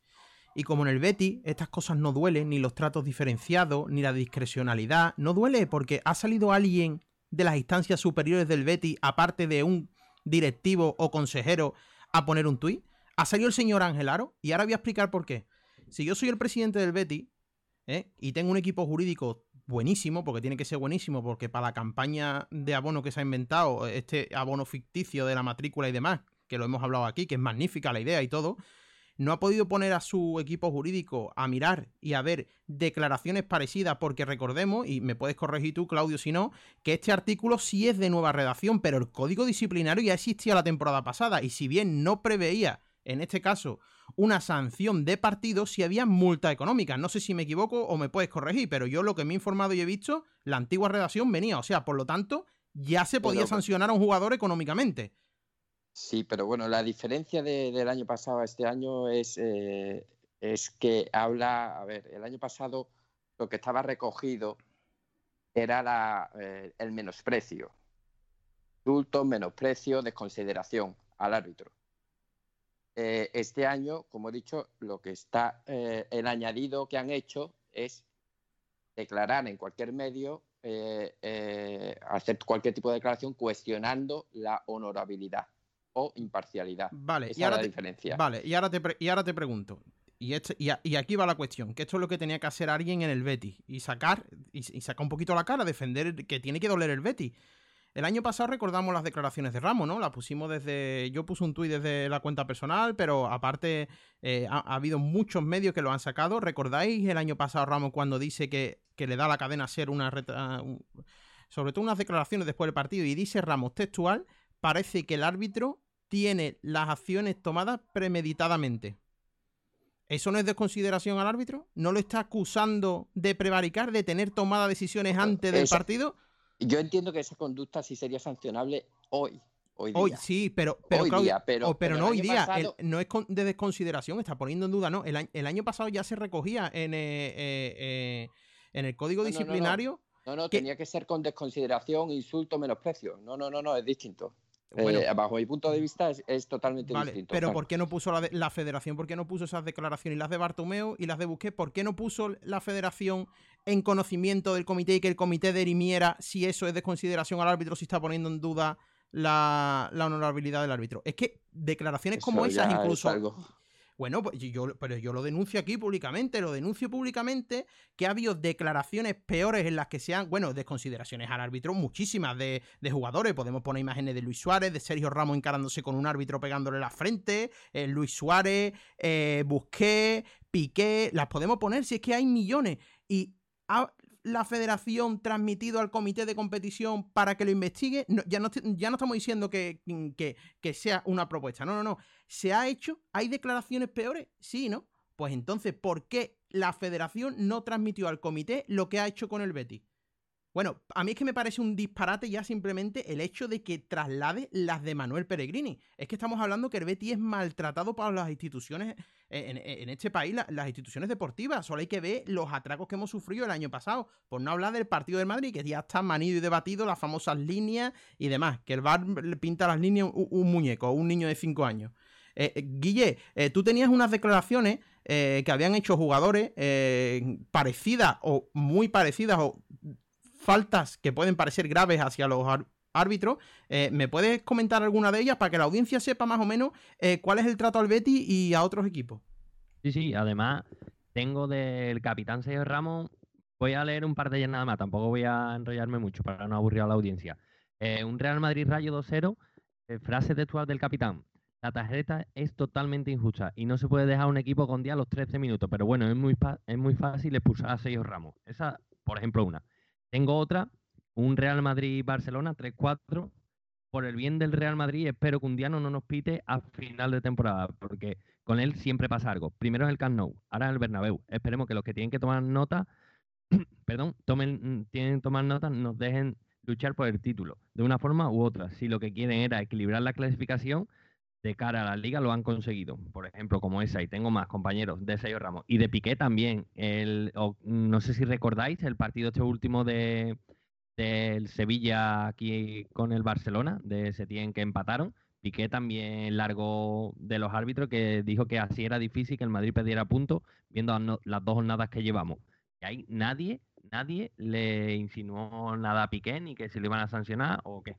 Speaker 3: Y como en el Betty, estas cosas no duelen, ni los tratos diferenciados, ni la discrecionalidad. No duele porque ha salido alguien de las instancias superiores del Betty, aparte de un directivo o consejero, a poner un tuit. Ha salido el señor Angelaro y ahora voy a explicar por qué. Si yo soy el presidente del Betty ¿eh? y tengo un equipo jurídico buenísimo, porque tiene que ser buenísimo, porque para la campaña de abono que se ha inventado, este abono ficticio de la matrícula y demás, que lo hemos hablado aquí, que es magnífica la idea y todo, no ha podido poner a su equipo jurídico a mirar y a ver declaraciones parecidas, porque recordemos, y me puedes corregir tú, Claudio, si no, que este artículo sí es de nueva redacción, pero el código disciplinario ya existía la temporada pasada, y si bien no preveía, en este caso, una sanción de partido, si había multa económica. No sé si me equivoco o me puedes corregir, pero yo lo que me he informado y he visto, la antigua redacción venía, o sea, por lo tanto, ya se podía sancionar a un jugador económicamente.
Speaker 6: Sí, pero bueno, la diferencia del año pasado a este año es, eh, es que habla, a ver, el año pasado lo que estaba recogido era la, eh, el menosprecio, insulto, menosprecio, desconsideración al árbitro. Eh, este año, como he dicho, lo que está, el añadido que han hecho es declarar en cualquier medio, hacer cualquier tipo de declaración cuestionando la honorabilidad o imparcialidad.
Speaker 3: Vale,
Speaker 6: y ahora, la diferencia.
Speaker 3: Vale, y ahora te, y ahora te pregunto. Y, este, y, aquí va la cuestión, que esto es lo que tenía que hacer alguien en el Betty y sacar y, sacar un poquito la cara, defender que tiene que doler el Betty. El año pasado recordamos las declaraciones de Ramos, ¿no? Las pusimos desde. Yo puse un tuit desde la cuenta personal, pero aparte eh, ha, habido muchos medios que lo han sacado. ¿Recordáis el año pasado Ramos cuando dice que, que le da la cadena ser una. sobre todo unas declaraciones después del partido y dice Ramos textual: parece que el árbitro tiene las acciones tomadas premeditadamente. ¿Eso no es desconsideración al árbitro? ¿No lo está acusando de prevaricar, de tener tomada decisiones antes del partido?
Speaker 6: Yo entiendo que esa conducta sí sería sancionable hoy. Hoy,
Speaker 3: hoy sí, pero, pero, oh, pero, no hoy día. no es de desconsideración, está poniendo en duda, no. El, año pasado ya se recogía en, eh, eh, eh, en el código disciplinario.
Speaker 6: No, no, tenía que ser con desconsideración, insulto, menosprecio. No, no, no, no, es distinto. Eh, bajo mi punto de vista es, totalmente distinto.
Speaker 3: Pero ¿por qué no puso la, federación? ¿Por qué no puso esas declaraciones? Y las de Bartomeu y las de Busquets, ¿por qué no puso la federación en conocimiento del comité y que el comité derimiera si eso es de consideración al árbitro, si está poniendo en duda la, honorabilidad del árbitro? Es que declaraciones como esas incluso... Bueno, pues yo, pero yo lo denuncio aquí públicamente, lo denuncio públicamente que ha habido declaraciones peores en las que sean, bueno, desconsideraciones al árbitro, muchísimas de, jugadores. Podemos poner imágenes de Luis Suárez, de Sergio Ramos encarándose con un árbitro pegándole la frente, eh, Luis Suárez, eh, Busqué, Piqué, las podemos poner si es que hay millones. Y la federación transmitido al comité de competición para que lo investigue? ya, no, ya, no, estamos diciendo que, que, que, sea una propuesta. No, no, no. ¿Se ha hecho? ¿Hay declaraciones peores? Sí, ¿no? Pues entonces, ¿por qué la federación no transmitió al comité lo que ha hecho con el Betis? Bueno, a mí es que me parece un disparate ya simplemente el hecho de que traslade las de Manuel Peregrini. Es que estamos hablando que el es maltratado para las instituciones eh, en, este país, las instituciones deportivas. Solo hay que ver los atracos que hemos sufrido el año pasado. Por no hablar del partido del Madrid, que ya está manido y debatido, las famosas líneas y demás. Que el bar le pinta las líneas un, muñeco, un niño de 5 años. Eh, eh, Guille, tú tenías unas declaraciones que habían hecho jugadores parecidas o muy parecidas o faltas que pueden parecer graves hacia los árbitros. Eh, ¿Me puedes comentar alguna de ellas para que la audiencia sepa más o menos eh, cuál es el trato al Betty y a otros equipos?
Speaker 4: Sí, sí, además tengo del capitán Sergio Ramos, voy a leer un par de ellas nada más, tampoco voy a enrollarme mucho para no aburrir a la audiencia. Eh, un Real Madrid Rayo 2-0, frase textual del capitán. La tarjeta es totalmente injusta y no se puede dejar un equipo con día a los 13 minutos, pero bueno, es muy, es muy fácil expulsar a Sergio Ramos. Esa, por ejemplo, una. Tengo otra, un Real Madrid-Barcelona 3-4. Por el bien del Real Madrid, espero que un día no nos pite a final de temporada, porque con él siempre pasa algo. Primero es el Camp Nou, ahora es el Bernabéu. Esperemos que los que tienen que tomar nota, perdón, tomen, tienen que tomar nota, nos dejen luchar por el título, de una forma u otra. Si lo que quieren era equilibrar la clasificación, de cara a la liga lo han conseguido. Por ejemplo, como esa, y tengo más compañeros de Sergio Ramos. Y de Piqué también. El, no sé si recordáis el partido este último de del Sevilla aquí con el Barcelona, de Setién que empataron. Piqué también largo de los árbitros que dijo que así era difícil que el Madrid perdiera puntos viendo las dos jornadas que llevamos. Y ahí nadie, nadie le insinuó nada a Piqué ni que se le iban a sancionar o qué.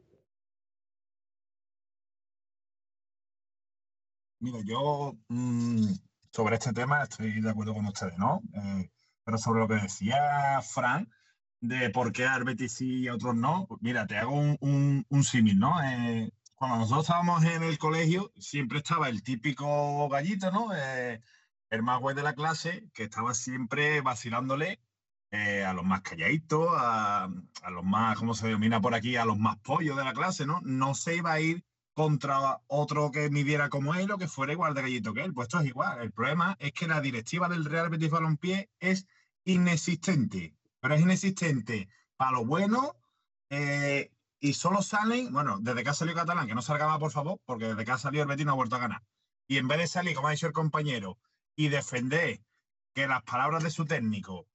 Speaker 8: Mira, yo mm, sobre este tema estoy de acuerdo con ustedes, ¿no? Eh, pero sobre lo que decía Fran, de por qué a Betis sí y a otros no, pues mira, te hago un, un, símil, ¿no? Eh, cuando nosotros estábamos en el colegio, siempre estaba el típico gallito, ¿no? Eh, el más güey de la clase, que estaba siempre vacilándole a los más calladitos, a, a, los más, ¿cómo se denomina por aquí? A los más pollos de la clase, ¿no? No se iba a ir contra otro que midiera como él o que fuera igual de gallito que él. Pues esto es igual. El problema es que la directiva del Real Betis Balompié es inexistente, pero es inexistente para lo bueno eh, y solo salen, bueno, desde que ha salido Catalán, que no salga más, por favor, porque desde que ha salido el Betis no ha vuelto a ganar. Y en vez de salir, como ha dicho el compañero, y defender que las palabras de su técnico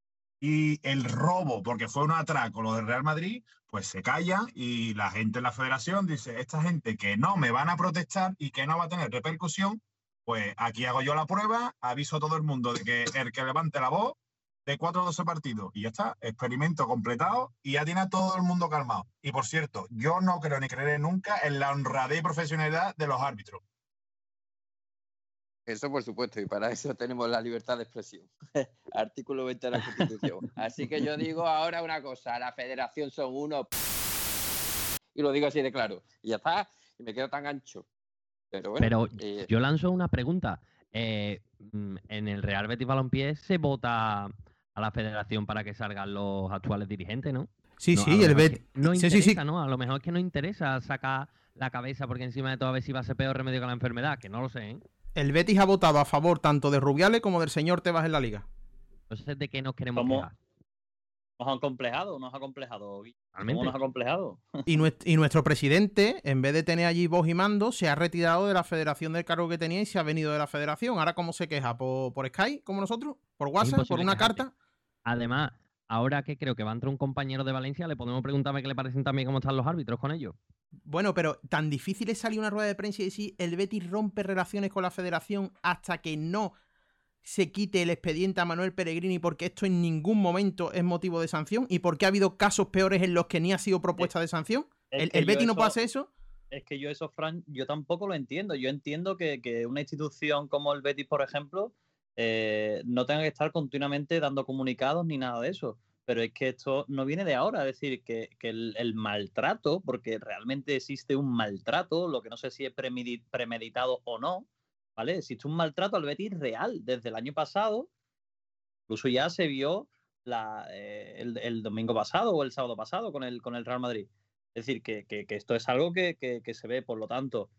Speaker 8: y el robo, porque fue un atraco lo del Real Madrid, pues se calla y la gente en la federación dice, esta gente que no me van a protestar y que no va a tener repercusión, pues aquí hago yo la prueba, aviso a todo el mundo de que el que levante la voz, de 4 a 12 partidos, y ya está, experimento completado y ya tiene a todo el mundo calmado. Y por cierto, yo no creo ni creeré nunca en la honradez y profesionalidad de los árbitros.
Speaker 6: Eso por supuesto, y para eso tenemos la libertad de expresión. Artículo 20 de la Constitución. Así que yo digo ahora una cosa, la federación son uno y lo digo así de claro. Y ya está, y me quedo tan ancho. Pero, bueno,
Speaker 4: eh, yo lanzo una pregunta. Eh, mm, en el Real Betis Balompié se vota a la federación para que salgan los actuales dirigentes, ¿no?
Speaker 3: Sí, sí, el Betis.
Speaker 4: No interesa, ¿no? A lo mejor es que no interesa sacar la cabeza porque encima de todo a ver si va a ser peor remedio que la enfermedad, que no lo sé, ¿eh?
Speaker 3: El Betis ha votado a favor tanto de Rubiales como del señor Tebas en la liga.
Speaker 4: Entonces, ¿de qué nos queremos
Speaker 5: quejar? ¿Nos han complejado? ¿Nos ha complejado? ¿Cómo nos ha complejado?
Speaker 3: y, nuestro, presidente, en vez de tener allí voz y mando, se ha retirado de la federación del cargo que tenía y se ha venido de la federación. Ahora, ¿cómo se queja? ¿Por, por Skype, como nosotros? ¿Por WhatsApp? ¿Por una carta?
Speaker 4: Además, ahora que creo que va a entrar un compañero de Valencia, le podemos preguntarme qué le parecen también cómo están los árbitros con ellos.
Speaker 3: Bueno, pero tan difícil es salir una rueda de prensa y decir el Betis rompe relaciones con la federación hasta que no se quite el expediente a Manuel Peregrini porque esto en ningún momento es motivo de sanción y porque ha habido casos peores en los que ni ha sido propuesta de sanción. ¿El, Betis no puede hacer eso?
Speaker 5: es que yo eso, Fran, yo tampoco lo entiendo. Yo entiendo que, que una institución como el Betis, por ejemplo, eh, no tenga que estar continuamente dando comunicados ni nada de eso. Pero es que esto no viene de ahora, es decir, que, que el, maltrato, porque realmente existe un maltrato, lo que no sé si es premeditado o no, ¿vale? Existe un maltrato al Betis real desde el año pasado, incluso ya se vio eh, el, domingo pasado o el sábado pasado con el, con el Real Madrid. Es decir, que, que, esto es algo que, que, se ve, por lo tanto,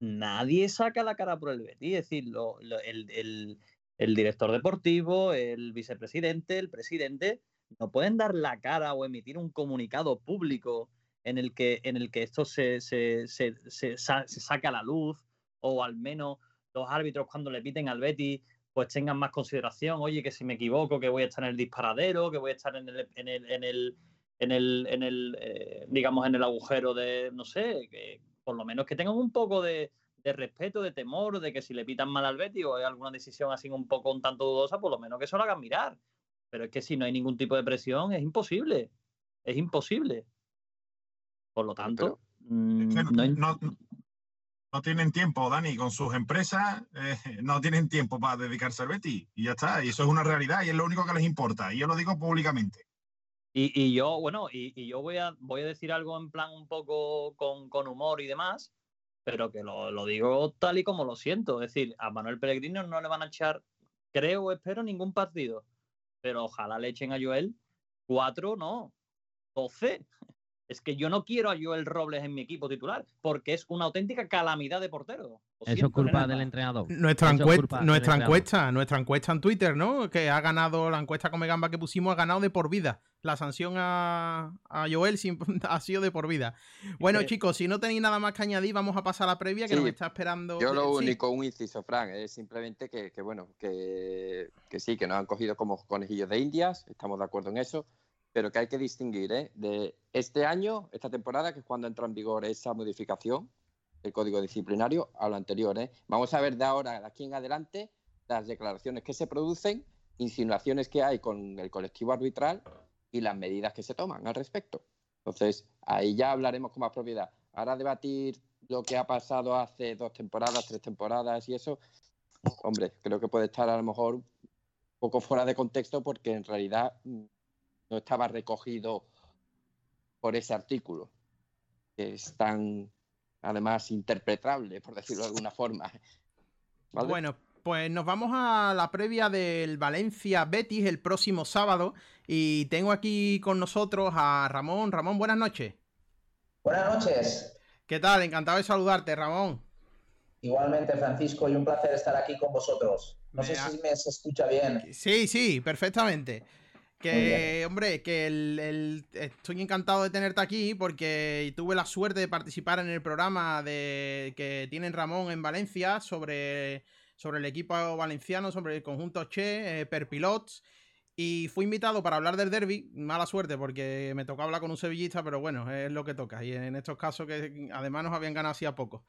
Speaker 5: nadie saca la cara por el Betis, es decir, lo, el, el director deportivo, el vicepresidente, el presidente, no pueden dar la cara o emitir un comunicado público en el que, en el que esto se, se, se, se, saca a la luz, o al menos los árbitros cuando le piten al Betty, pues tengan más consideración, oye, que si me equivoco, que voy a estar en el disparadero, que voy a estar en el, en el, en el, en el, en el eh, digamos, en el agujero de, no sé, que por lo menos que tengan un poco de, de respeto, de temor, de que si le pitan mal al Betty o hay alguna decisión así un poco un tanto dudosa, por lo menos que eso lo hagan mirar. Pero es que si no hay ningún tipo de presión, es imposible. Es imposible. Por lo tanto,
Speaker 8: mm, no, no, no, no, tienen tiempo, Dani, con sus empresas, eh, no tienen tiempo para dedicarse al Betty. Y ya está. Y eso es una realidad y es lo único que les importa. Y yo lo digo públicamente.
Speaker 5: Y, y yo, bueno, y, y, yo voy a, voy a decir algo en plan un poco con, con humor y demás pero que lo, lo, digo tal y como lo siento. Es decir, a Manuel Pellegrino no le van a echar, creo espero, ningún partido. Pero ojalá le echen a Joel cuatro, no, doce. Es que yo no quiero a Joel Robles en mi equipo titular, porque es una auténtica calamidad de portero.
Speaker 4: Eso es culpa del entrenador.
Speaker 3: Nuestra, encuesta, nuestra encuesta, nuestra encuesta en Twitter, ¿no? Que ha ganado, la encuesta Come Gamba que pusimos ha ganado de por vida. La sanción a, a Joel ha sido de por vida. Bueno, eh, chicos, si no tenéis nada más que añadir, vamos a pasar a la previa que sí, nos está esperando.
Speaker 6: Yo lo sí. único, un inciso, Frank, es simplemente que, que bueno, que, que, sí, que nos han cogido como conejillos de indias, estamos de acuerdo en eso, pero que hay que distinguir ¿eh? de este año, esta temporada, que es cuando entra en vigor esa modificación el código disciplinario a lo anterior. ¿eh? Vamos a ver de ahora, de aquí en adelante, las declaraciones que se producen, insinuaciones que hay con el colectivo arbitral y las medidas que se toman al respecto. Entonces, ahí ya hablaremos con más propiedad. Ahora debatir lo que ha pasado hace dos temporadas, tres temporadas y eso, hombre, creo que puede estar a lo mejor un poco fuera de contexto porque en realidad no estaba recogido por ese artículo, que es tan además interpretable, por decirlo de alguna forma.
Speaker 3: ¿Vale? Bueno, pues nos vamos a la previa del Valencia Betis el próximo sábado y tengo aquí con nosotros a Ramón. Ramón, buenas noches.
Speaker 9: Buenas noches.
Speaker 3: ¿Qué tal? Encantado de saludarte, Ramón.
Speaker 9: Igualmente, Francisco, y un placer estar aquí con vosotros. No sé si me se escucha bien.
Speaker 3: Sí, sí, perfectamente. Que, hombre, que el, el, estoy encantado de tenerte aquí porque tuve la suerte de participar en el programa de que tienen Ramón en Valencia sobre, sobre el equipo valenciano, sobre el conjunto Che, eh, per pilots. Y fui invitado para hablar del derby, mala suerte porque me tocó hablar con un sevillista, pero bueno, es lo que toca. Y en estos casos que además nos habían ganado hacía poco.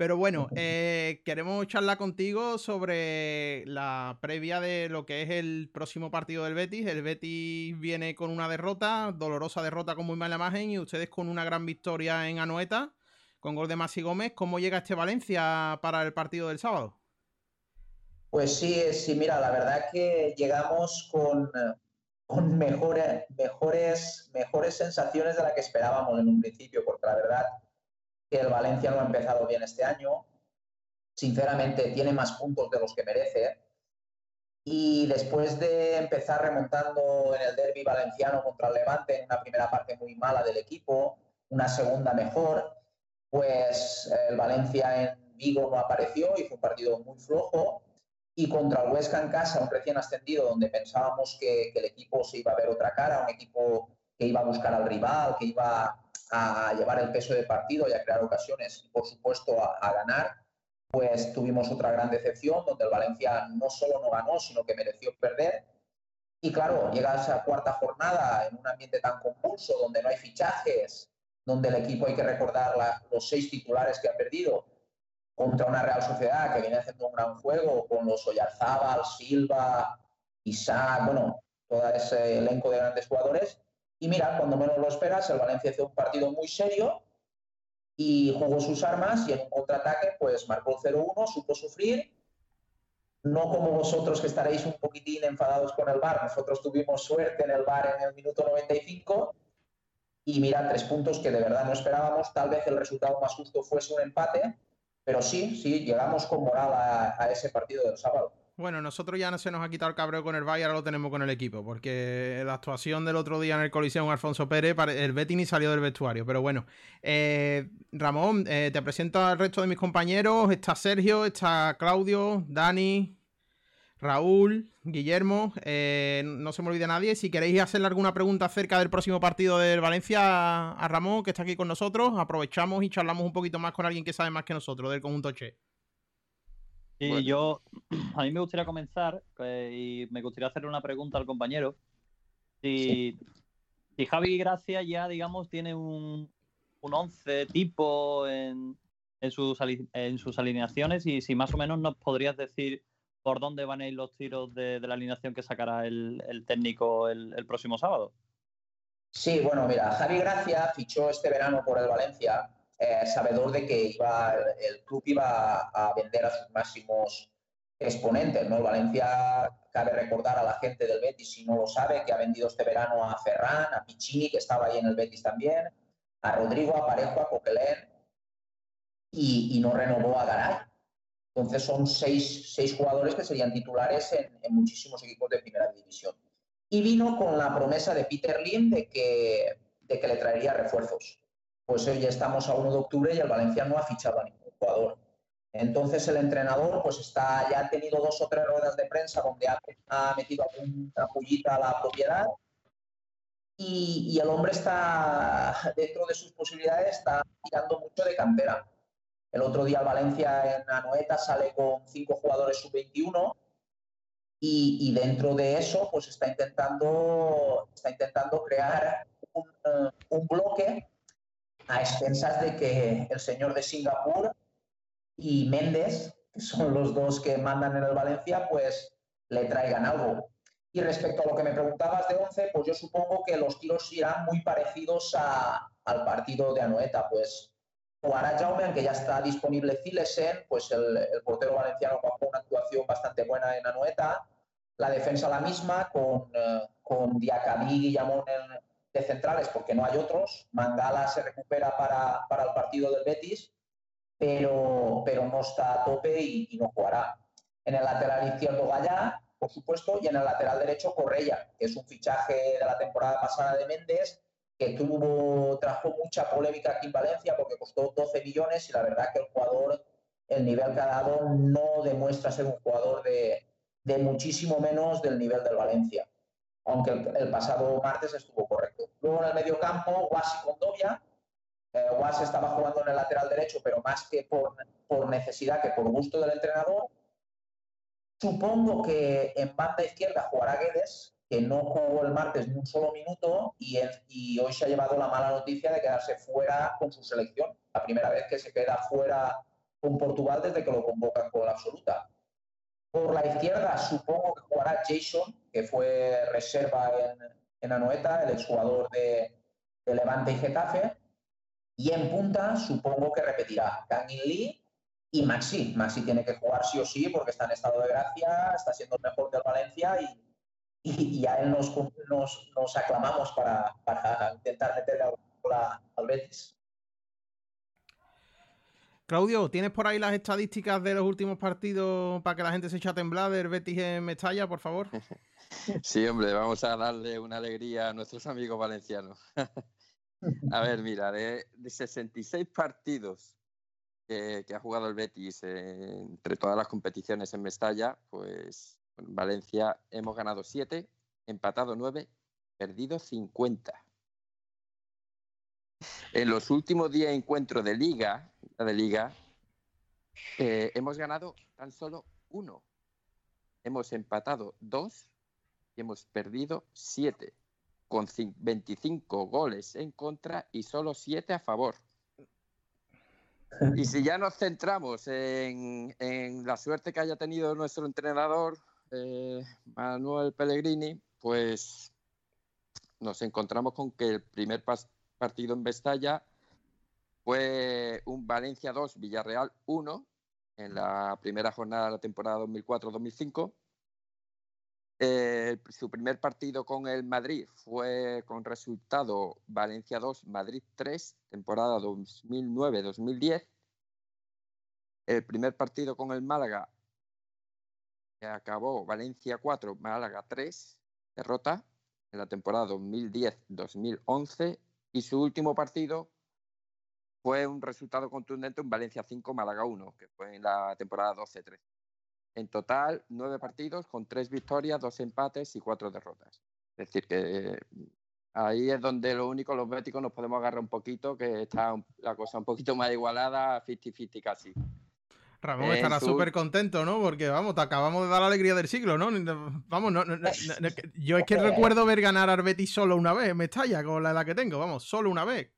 Speaker 3: Pero bueno, eh, queremos charlar contigo sobre la previa de lo que es el próximo partido del Betis. El Betis viene con una derrota, dolorosa derrota con muy mala imagen, y ustedes con una gran victoria en Anoeta, con gol de Masi Gómez. ¿Cómo llega este Valencia para el partido del sábado?
Speaker 9: Pues sí, sí, mira, la verdad que llegamos con, con mejores, mejores, mejores sensaciones de la que esperábamos en un principio, porque la verdad que el Valencia no ha empezado bien este año. Sinceramente, tiene más puntos de los que merece. Y después de empezar remontando en el derby valenciano contra el Levante, en una primera parte muy mala del equipo, una segunda mejor, pues el Valencia en Vigo no apareció y fue un partido muy flojo. Y contra el Huesca en casa, un recién ascendido, donde pensábamos que, que el equipo se iba a ver otra cara, un equipo que iba a buscar al rival, que iba a llevar el peso de partido y a crear ocasiones y, por supuesto, a, a, ganar, pues tuvimos otra gran decepción donde el Valencia no solo no ganó, sino que mereció perder. Y claro, llega esa cuarta jornada en un ambiente tan convulso, donde no hay fichajes, donde el equipo hay que recordar la, los seis titulares que ha perdido contra una Real Sociedad que viene haciendo un gran juego con los Oyarzábal, Silva, Isaac, bueno, todo ese elenco de grandes jugadores y mira, cuando menos lo esperas, el Valencia hizo un partido muy serio y jugó sus armas y en un contraataque pues marcó 0-1, supo sufrir. No como vosotros que estaréis un poquitín enfadados con el VAR, nosotros tuvimos suerte en el VAR en el minuto 95 y mira, tres puntos que de verdad no esperábamos. Tal vez el resultado más justo fuese un empate, pero sí, sí, llegamos con moral a, ese partido del sábado.
Speaker 3: Bueno, nosotros ya no se nos ha quitado el cabreo con el y ahora lo tenemos con el equipo, porque la actuación del otro día en el colisión Alfonso Pérez, el Betty ni salió del vestuario. Pero bueno, eh, Ramón, eh, te presento al resto de mis compañeros. Está Sergio, está Claudio, Dani, Raúl, Guillermo, eh, no se me olvide nadie. Si queréis hacerle alguna pregunta acerca del próximo partido del Valencia a Ramón, que está aquí con nosotros, aprovechamos y charlamos un poquito más con alguien que sabe más que nosotros del conjunto Che.
Speaker 5: Y yo, a mí me gustaría comenzar eh, y me gustaría hacerle una pregunta al compañero. Si, si Javi Gracia ya, digamos, tiene un, un once tipo en, en, sus, en sus alineaciones y si más o menos nos podrías decir por dónde van a ir los tiros de, la alineación que sacará el, técnico el, próximo sábado.
Speaker 9: Sí, bueno, mira, Javi Gracia fichó este verano por el Valencia, eh, sabedor de que iba, el club iba a vender a sus máximos exponentes, ¿no? Valencia, cabe recordar a la gente del Betis, si no lo sabe, que ha vendido este verano a Ferran, a Piccini, que estaba ahí en el Betis también, a Rodrigo, a Parejo, a Coquelin, y, y no renovó a Garay. Entonces son seis, seis jugadores que serían titulares en, muchísimos equipos de primera división. Y vino con la promesa de Peter Lim de que, de que le traería refuerzos. Pues hoy ya estamos a 1 de octubre y el Valencia no ha fichado a ningún jugador. Entonces el entrenador pues está, ya ha tenido dos o tres ruedas de prensa donde ha, metido alguna pullita a la propiedad y, y, el hombre está, dentro de sus posibilidades, está tirando mucho de cantera. El otro día el Valencia en Anoeta sale con cinco jugadores sub-21 y, dentro de eso pues está intentando, está intentando crear un, eh, un, bloque a expensas de que el señor de Singapur y Méndez, que son los dos que mandan en el Valencia, pues le traigan algo. Y respecto a lo que me preguntabas de 11, pues yo supongo que los tiros irán muy parecidos al partido de Anoeta, pues Jugará Jaume, aunque ya está disponible Cilesen, pues el, portero valenciano bajó una actuación bastante buena en Anoeta. La defensa la misma, con, eh, con Diacabí y Guillamón de centrales, porque no hay otros. Mangala se recupera para, para el partido del Betis, pero, pero no está a tope y, no jugará. En el lateral izquierdo Gallá, por supuesto, y en el lateral derecho Correia, que es un fichaje de la temporada pasada de Méndez que tuvo, trajo mucha polémica aquí en Valencia porque costó 12 millones y la verdad que el jugador, el nivel que ha dado, no demuestra ser un jugador de, de muchísimo menos del nivel del Valencia, aunque el, pasado martes estuvo correcto. En el medio campo, Guas y Condovia. Eh, Guas estaba jugando en el lateral derecho, pero más que por, por necesidad que por gusto del entrenador. Supongo que en banda izquierda jugará Guedes, que no jugó el martes ni un solo minuto y, y, hoy se ha llevado la mala noticia de quedarse fuera con su selección. La primera vez que se queda fuera con Portugal desde que lo convocan con la absoluta. Por la izquierda supongo que jugará Jason, que fue reserva en, en Anoeta, el exjugador de, Levante y Getafe. Y en punta supongo que repetirá Kangin Lee y Maxi. Maxi tiene que jugar sí o sí porque está en estado de gracia, está siendo el mejor del Valencia y, y, a él nos, aclamamos para, intentar meterle a, al Betis.
Speaker 3: Claudio, ¿tienes por ahí las estadísticas de los últimos partidos para que la gente se eche a temblar del Betis en Mestalla, por favor?
Speaker 6: Sí, hombre, vamos a darle una alegría a nuestros amigos valencianos. A ver, mira, de, 66 partidos que, ha jugado el Betis entre todas las competiciones en Mestalla, pues Valencia hemos ganado 7, empatado 9, perdido 50. En los últimos 10 encuentros de liga, de liga eh, hemos ganado tan solo uno. Hemos empatado 2 y hemos perdido 7, con 25 goles en contra y solo 7 a favor. Y si ya nos centramos en, en, la suerte que haya tenido nuestro entrenador eh, Manuel Pellegrini, pues nos encontramos con que el primer partido en Vestalla fue un Valencia 2, Villarreal 1 en la primera jornada de la temporada 2004-2005. Eh, su primer partido con el Madrid fue con resultado Valencia 2, Madrid 3, temporada 2009-2010. El primer partido con el Málaga que acabó Valencia 4, Málaga 3, derrota en la temporada 2010-2011. Y su último partido fue un resultado contundente, un Valencia 5, Málaga 1, que fue en la temporada 12-13. En total, nueve partidos con tres victorias, dos empates y cuatro derrotas. Es decir, que ahí es donde lo único los béticos nos podemos agarrar un poquito, que está la cosa un poquito más igualada, 50-50 casi.
Speaker 3: Ramón estará súper contento, ¿no? Porque, vamos, te acabamos de dar la alegría del siglo, ¿no? Vamos, no, yo es que recuerdo ver ganar a Betis solo una vez me estalla con la edad que tengo, vamos, solo una vez.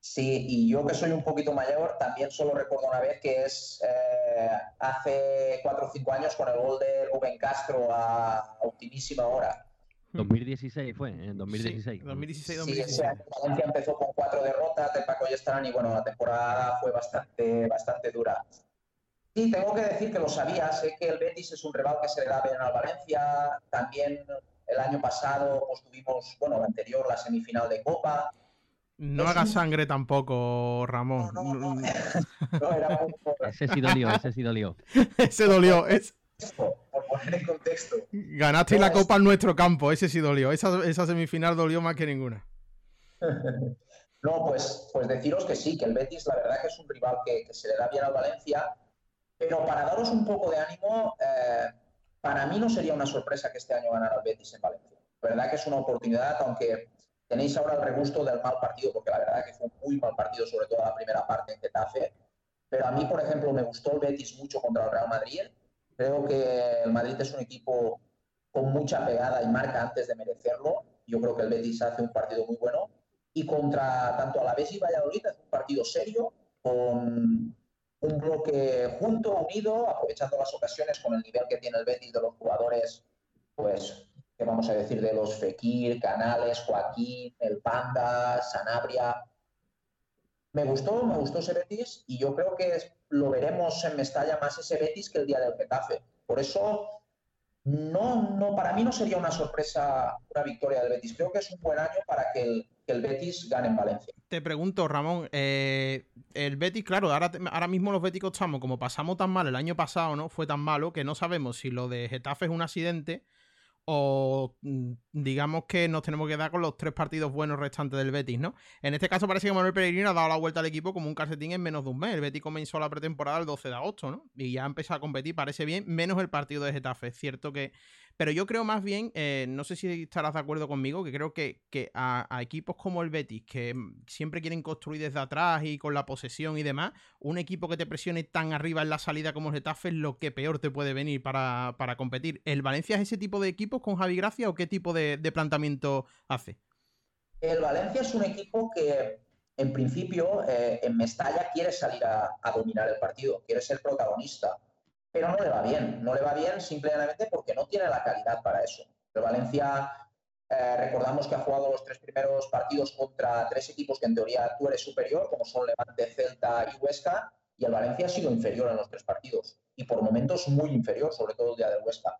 Speaker 9: Sí, y yo que soy un poquito mayor, también solo recuerdo una vez que es eh, hace cuatro o cinco años con el gol de Rubén Castro a ultimísima hora.
Speaker 4: 2016 fue, en 2016.
Speaker 3: Sí, 2016,
Speaker 9: 2016. Sí, Valencia empezó con cuatro derrotas de Paco y Estarán y bueno, la temporada fue bastante, bastante dura. Sí, tengo que decir que lo sabía, sé que el Betis es un rival que se le da bien al Valencia, también el año pasado pues tuvimos, bueno, el anterior, la semifinal de Copa,
Speaker 3: no haga sangre tampoco, Ramón.
Speaker 9: No, no, no.
Speaker 4: era ese sí dolió, ese sí dolió.
Speaker 3: ese dolió. Es...
Speaker 9: Por poner en contexto.
Speaker 3: Ganaste la copa en nuestro campo, ese sí dolió. Esa, esa semifinal dolió más que ninguna.
Speaker 9: No, pues, pues deciros que sí, que el Betis la verdad que es un rival que, se le da bien al Valencia, pero para daros un poco de ánimo, eh, para mí no sería una sorpresa que este año ganara el Betis en Valencia. La verdad que es una oportunidad, aunque tenéis ahora el regusto del mal partido, porque la verdad que fue un muy mal partido, sobre todo la primera parte en Getafe. Pero a mí, por ejemplo, me gustó el Betis mucho contra el Real Madrid. Creo que el Madrid es un equipo con mucha pegada y marca antes de merecerlo. Yo creo que el Betis hace un partido muy bueno. Y contra tanto Alavés y Valladolid es un partido serio, con un bloque junto, unido, aprovechando las ocasiones con el nivel que tiene el Betis de los jugadores, pues que vamos a decir de los Fekir, Canales, Joaquín, El Panda, Sanabria. Me gustó, me gustó ese Betis y yo creo que lo veremos en Mestalla más ese Betis que el día del Getafe. Por eso, no, no, para mí no sería una sorpresa una victoria del Betis. Creo que es un buen año para que el, el Betis gane en Valencia.
Speaker 3: Te pregunto, Ramón, eh, el Betis, claro, ahora, ahora mismo los Béticos estamos, como pasamos tan mal el año pasado, ¿no? Fue tan malo que no sabemos si lo de Getafe es un accidente o mm, digamos que nos tenemos que dar con los tres partidos buenos restantes del Betis, ¿no? En este caso parece que Manuel Pellegrino ha dado la vuelta al equipo como un calcetín en menos de un mes. El Betis comenzó la pretemporada el 12 de agosto, ¿no? Y ya empezó a competir, parece bien, menos el partido de Getafe. Es cierto que pero yo creo más bien, eh, no sé si estarás de acuerdo conmigo, que creo que, a, equipos como el Betis, que mm, siempre quieren construir desde atrás y con la posesión y demás, un equipo que te presione tan arriba en la salida como el Getafe es lo que peor te puede venir para, competir. ¿El Valencia es ese tipo de equipos con Javi Gracia o qué tipo de, planteamiento hace?
Speaker 9: El Valencia es un equipo que en principio eh, en Mestalla quiere salir a, dominar el partido, quiere ser protagonista pero no le va bien. No le va bien simplemente porque no tiene la calidad para eso. Pero Valencia, eh, recordamos que ha jugado los tres primeros partidos contra tres equipos que en teoría tú eres superior, como son Levante, Celta y Huesca, y el Valencia ha sido inferior en los tres partidos, y por momentos muy inferior, sobre todo el día del Huesca.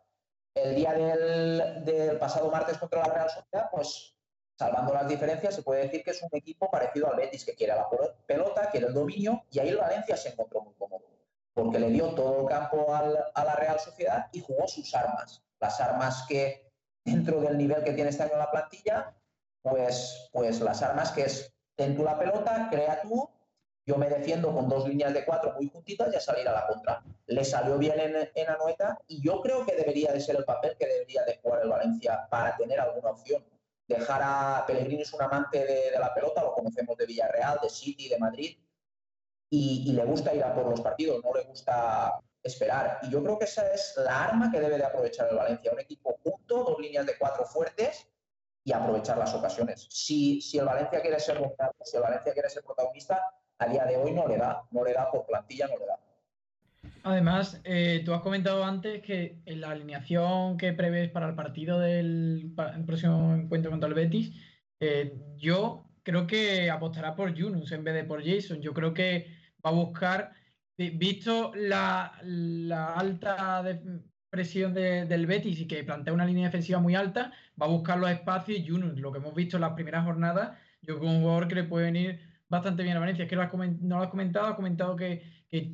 Speaker 9: El día del, del pasado martes contra la Real Sociedad, pues salvando las diferencias, se puede decir que es un equipo parecido al Betis, que quiere la pelota, quiere el dominio, y ahí el Valencia se encontró muy cómodo porque le dio todo el campo a la Real Sociedad y jugó sus armas. Las armas que, dentro del nivel que tiene este año la plantilla, pues, pues las armas que es, ten tú la pelota, crea tú, yo me defiendo con dos líneas de cuatro muy juntitas y a salir a la contra. Le salió bien en, en Anoeta y yo creo que debería de ser el papel que debería de jugar el Valencia para tener alguna opción. Dejar a Pellegrini es un amante de, de la pelota, lo conocemos de Villarreal, de City, de Madrid, y, le gusta ir a por los partidos, no le gusta esperar. Y yo creo que esa es la arma que debe de aprovechar el Valencia, un equipo junto, dos líneas de cuatro fuertes y aprovechar las ocasiones. Si, si el Valencia quiere ser si el Valencia quiere ser protagonista, a día de hoy no le da, no le da por plantilla, no le da.
Speaker 7: Además, eh, tú has comentado antes que en la alineación que prevés para el partido del próximo encuentro contra el Betis, eh, yo creo que apostará por Yunus en vez de por Jason. Yo creo que va a buscar, visto la, alta presión del Betis y que plantea una línea defensiva muy alta, va a buscar los espacios y Yunus, lo que hemos visto en las primeras jornadas, yo como jugador que le puede venir bastante bien a Valencia. Es que no lo has comentado, ha comentado que,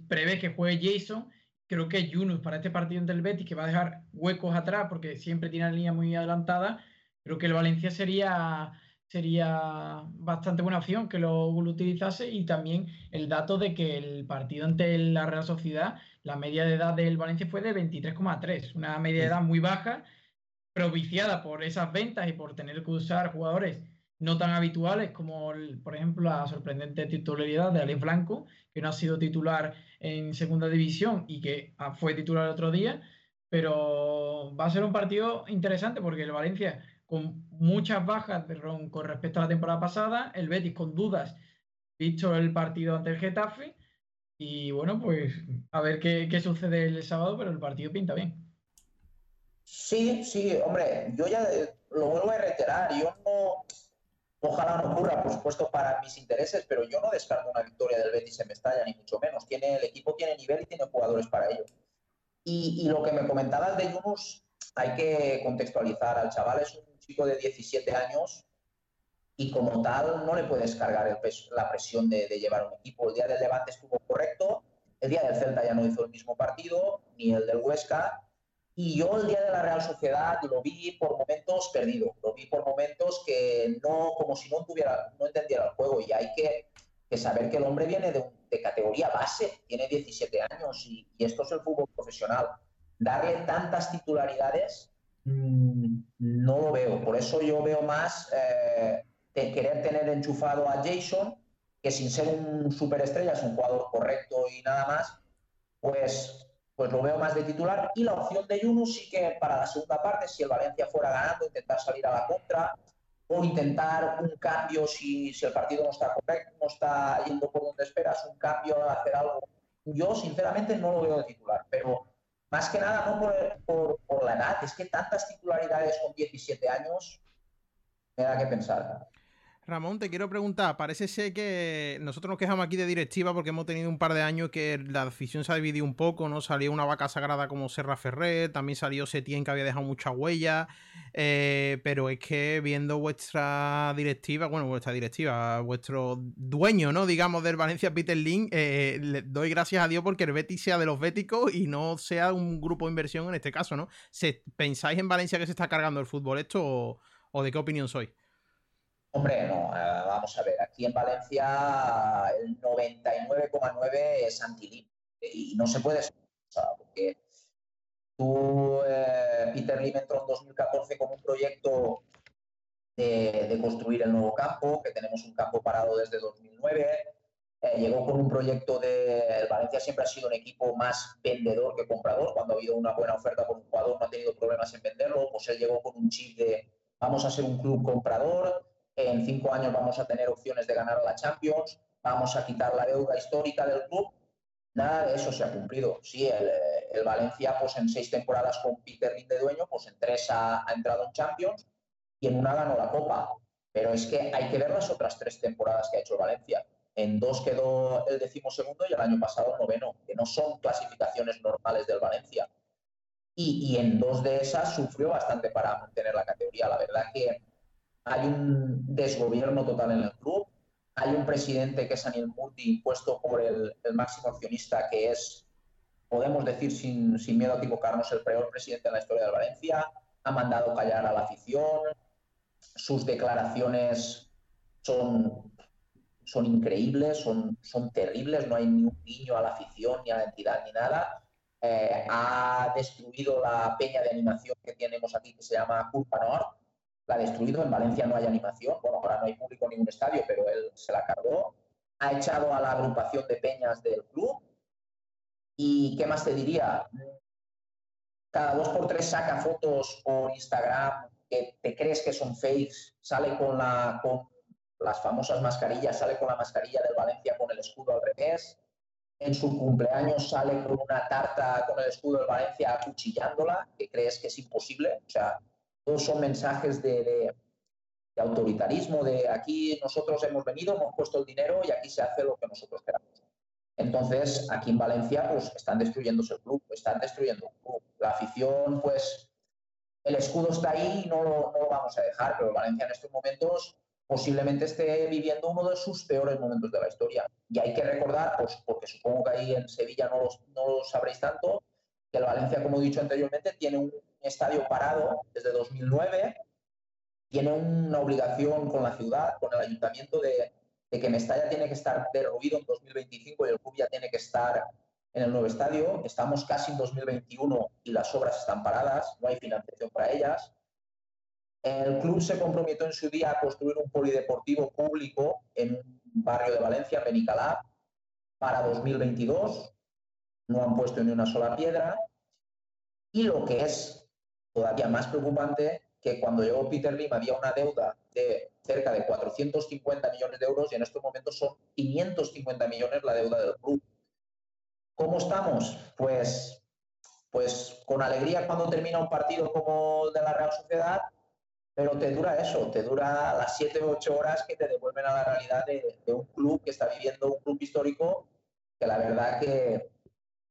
Speaker 7: prevé que juegue Jason. Creo que Yunus para este partido del Betis, que va a dejar huecos atrás porque siempre tiene la línea muy adelantada, creo que el Valencia sería sería bastante buena opción que lo, utilizase y también el dato de que el partido ante la Real Sociedad, la media de edad del Valencia fue de 23,3, una media de edad muy baja, propiciada por esas ventas y por tener que usar jugadores no tan habituales como, por ejemplo, la sorprendente titularidad de Alex Blanco, que no ha sido titular en segunda división y que fue titular el otro día, pero va a ser un partido interesante porque el Valencia con muchas bajas con respecto a la temporada pasada, el Betis con dudas, visto el partido ante el Getafe, y bueno, pues a ver qué, sucede el sábado, pero el partido pinta bien.
Speaker 9: Sí, sí, hombre, yo ya lo vuelvo a reiterar, yo no, ojalá no ocurra, por supuesto, para mis intereses, pero yo no descarto una victoria del Betis en Mestalla, ni mucho menos. Tiene, el equipo tiene nivel y tiene jugadores para ello. Y, y lo que me comentabas de Yunus, hay que contextualizar. Al chaval es un chico de 17 años y como tal no le puedes cargar la presión de, llevar un equipo. El día del Levante estuvo correcto, el día del Celta ya no hizo el mismo partido, ni el del Huesca, y yo el día de la Real Sociedad lo vi por momentos perdido, lo vi por momentos que no, como si no, tuviera, no entendiera el juego, y hay que, saber que el hombre viene de, categoría base, tiene 17 años, y, esto es el fútbol profesional. Darle tantas titularidades no lo veo. Por eso yo veo más eh, querer tener enchufado a Jason, que sin ser un superestrella es un jugador correcto y nada más, pues, pues lo veo más de titular. Y la opción de Yunus sí que para la segunda parte, si el Valencia fuera ganando, intentar salir a la contra o intentar un cambio si, si el partido no está correcto, no está yendo por donde esperas, un cambio, hacer algo. Yo sinceramente no lo veo de titular, pero más que nada no por, por, la edad, es que tantas titularidades con 17 años me da que pensar.
Speaker 3: Ramón, te quiero preguntar, parece ser que nosotros nos quejamos aquí de directiva porque hemos tenido un par de años que la afición se ha dividido un poco, ¿no? Salió una vaca sagrada como Serra Ferrer, también salió Setien que había dejado mucha huella, eh, pero es que viendo vuestra directiva, bueno, vuestra directiva, vuestro dueño, ¿no? Digamos, del Valencia Peter Link, eh, le doy gracias a Dios porque el Betis sea de los béticos y no sea un grupo de inversión en este caso, ¿no? ¿Pensáis en Valencia que se está cargando el fútbol esto o de qué opinión sois?
Speaker 9: Hombre, no, eh, vamos a ver, aquí en Valencia el 99,9 es anti y no se puede ser, porque tú, eh, Peter Lim entró en 2014 con un proyecto de, construir el nuevo campo, que tenemos un campo parado desde 2009, eh, llegó con un proyecto de... El Valencia siempre ha sido un equipo más vendedor que comprador, cuando ha habido una buena oferta por un jugador no ha tenido problemas en venderlo, pues él llegó con un chip de vamos a ser un club comprador, en cinco años vamos a tener opciones de ganar la Champions, vamos a quitar la deuda histórica del club. Nada de eso se ha cumplido. Sí, el, Valencia, pues en seis temporadas con Peter Lin de dueño, pues en tres ha, entrado en Champions y en una ganó la Copa. Pero es que hay que ver las otras tres temporadas que ha hecho Valencia. En dos quedó el decimosegundo y el año pasado el noveno, que no son clasificaciones normales del Valencia. Y, y en dos de esas sufrió bastante para mantener la categoría. La verdad que hay un desgobierno total en el club, hay un presidente que es Anil Murti, impuesto por el, máximo accionista, que es, podemos decir sin, miedo a equivocarnos, el peor presidente en la historia de Valencia, ha mandado callar a la afición, sus declaraciones son, son increíbles, son, son terribles, no hay ni un guiño a la afición, ni a la entidad, ni nada. Eh, ha destruido la peña de animación que tenemos aquí, que se llama Culpa Nord, la ha destruido. En Valencia no hay animación, bueno, ahora no hay público en ningún estadio, pero él se la cargó. Ha echado a la agrupación de peñas del club. ¿Y qué más te diría? Cada dos por tres saca fotos por Instagram que te crees que son fakes, sale con, con las famosas mascarillas, sale con la mascarilla del Valencia con el escudo al revés. En su cumpleaños sale con una tarta con el escudo del Valencia acuchillándola, que crees que es imposible. O sea, todos son mensajes de, autoritarismo, de aquí nosotros hemos venido, hemos puesto el dinero y aquí se hace lo que nosotros queramos. Entonces, aquí en Valencia, pues están destruyéndose el club, están destruyendo el club. La afición, pues el escudo está ahí y no lo, vamos a dejar, pero Valencia en estos momentos posiblemente esté viviendo uno de sus peores momentos de la historia. Y hay que recordar, pues, porque supongo que ahí en Sevilla no, no lo sabréis tanto, que el Valencia, como he dicho anteriormente, tiene un estadio parado desde 2009, tiene una obligación con la ciudad, con el ayuntamiento de, que Mestalla tiene que estar derruido en 2025 y el club ya tiene que estar en el nuevo estadio. Estamos casi en 2021 y las obras están paradas, no hay financiación para ellas. El club se comprometió en su día a construir un polideportivo público en un barrio de Valencia, Benicalá, para 2022. No han puesto ni una sola piedra. Y lo que es todavía más preocupante, que cuando llegó Peter Lim había una deuda de cerca de 450 millones de euros y en estos momentos son 550 millones la deuda del club. ¿Cómo estamos? Pues, pues con alegría cuando termina un partido como de la Real Sociedad, pero te dura eso, te dura las 7 o 8 horas que te devuelven a la realidad de, un club que está viviendo un club histórico que la verdad que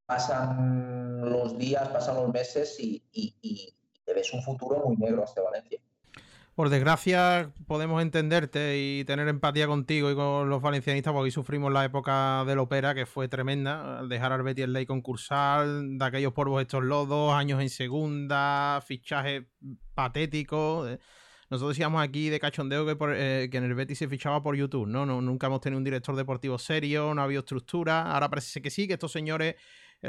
Speaker 9: pasan los días, pasan los meses y, y, y te ves un futuro muy negro hasta Valencia
Speaker 3: por desgracia, podemos entenderte y tener empatía contigo y con los valencianistas, porque hoy sufrimos la época del Opera, que fue tremenda, al dejar al Betis en ley concursal, de aquellos polvos estos lodos, años en segunda, fichajes patéticos. Eh, nosotros decíamos aquí de cachondeo que, eh, que en el Betis se fichaba por YouTube, ¿no? ¿no? Nunca hemos tenido un director deportivo serio, no ha habido estructura. Ahora parece que sí, que estos señores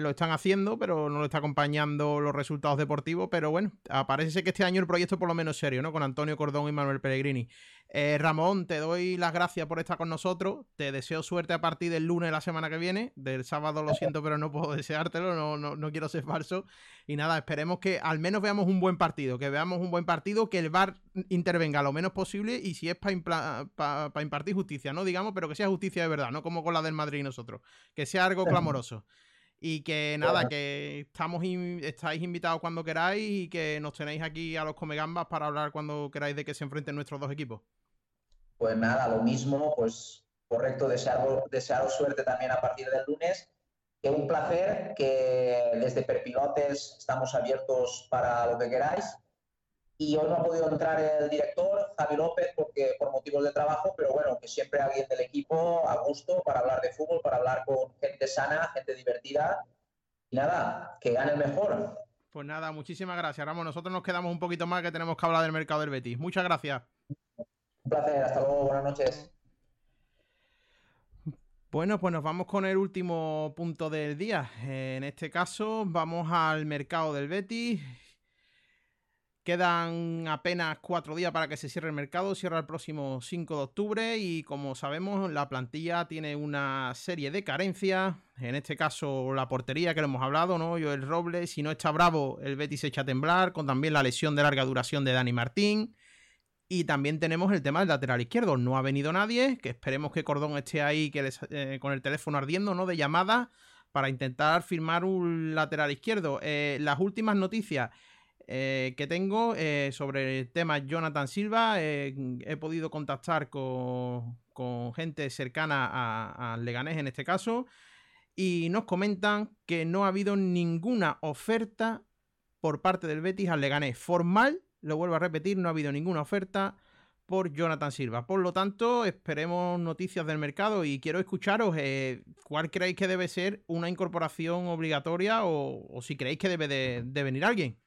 Speaker 3: lo están haciendo, pero no lo está acompañando los resultados deportivos. Pero bueno, parece que este año el proyecto por lo menos es serio, ¿no? Con Antonio Cordón y Manuel Pellegrini. Eh, Ramón, te doy las gracias por estar con nosotros. Te deseo suerte a partir del lunes de la semana que viene. Del sábado lo siento, pero no puedo deseártelo, no, no, no quiero ser falso. Y nada, esperemos que al menos veamos un buen partido, que veamos un buen partido, que el VAR intervenga lo menos posible y si es para impartir justicia, ¿no? Digamos, pero que sea justicia de verdad, no como con la del Madrid y nosotros. Que sea algo clamoroso. Y que nada, que estamos estáis invitados cuando queráis y que nos tenéis aquí a los Comegambas para hablar cuando queráis de que se enfrenten nuestros dos equipos.
Speaker 9: Pues nada, lo mismo, pues correcto, desearos, desearos suerte también a partir del lunes. Que un placer, que desde Perpilotes estamos abiertos para lo que queráis y hoy no ha podido entrar el director, Javi López, porque por motivos de trabajo, pero bueno, que siempre alguien del equipo a gusto para hablar de fútbol, para hablar con gente sana, gente divertida. Y nada, que gane el mejor.
Speaker 3: Pues nada, muchísimas gracias, Ramón. Nosotros nos quedamos un poquito más que tenemos que hablar del mercado del Betis. Muchas gracias.
Speaker 9: Un placer, hasta luego, buenas noches.
Speaker 3: Bueno, pues nos vamos con el último punto del día. En este caso, vamos al mercado del Betis Quedan apenas cuatro días para que se cierre el mercado, cierra el próximo 5 de octubre y como sabemos la plantilla tiene una serie de carencias, en este caso la portería que lo hemos hablado, ¿no? Yo el Robles, si no está bravo el Betis se echa a temblar, con también la lesión de larga duración de Dani Martín y también tenemos el tema del lateral izquierdo, no ha venido nadie, que esperemos que Cordón esté ahí que eh, con el teléfono ardiendo, ¿no? De llamada para intentar firmar un lateral izquierdo. Eh, las últimas noticias eh, que tengo eh, sobre el tema Jonathan Silva. Eh, he podido contactar con, gente cercana al Leganés en este caso y nos comentan que no ha habido ninguna oferta por parte del Betis al Leganés. Formal, lo vuelvo a repetir, no ha habido ninguna oferta por Jonathan Silva. Por lo tanto, esperemos noticias del mercado y quiero escucharos cuál creéis que debe ser una incorporación obligatoria o, si creéis que debe de venir alguien.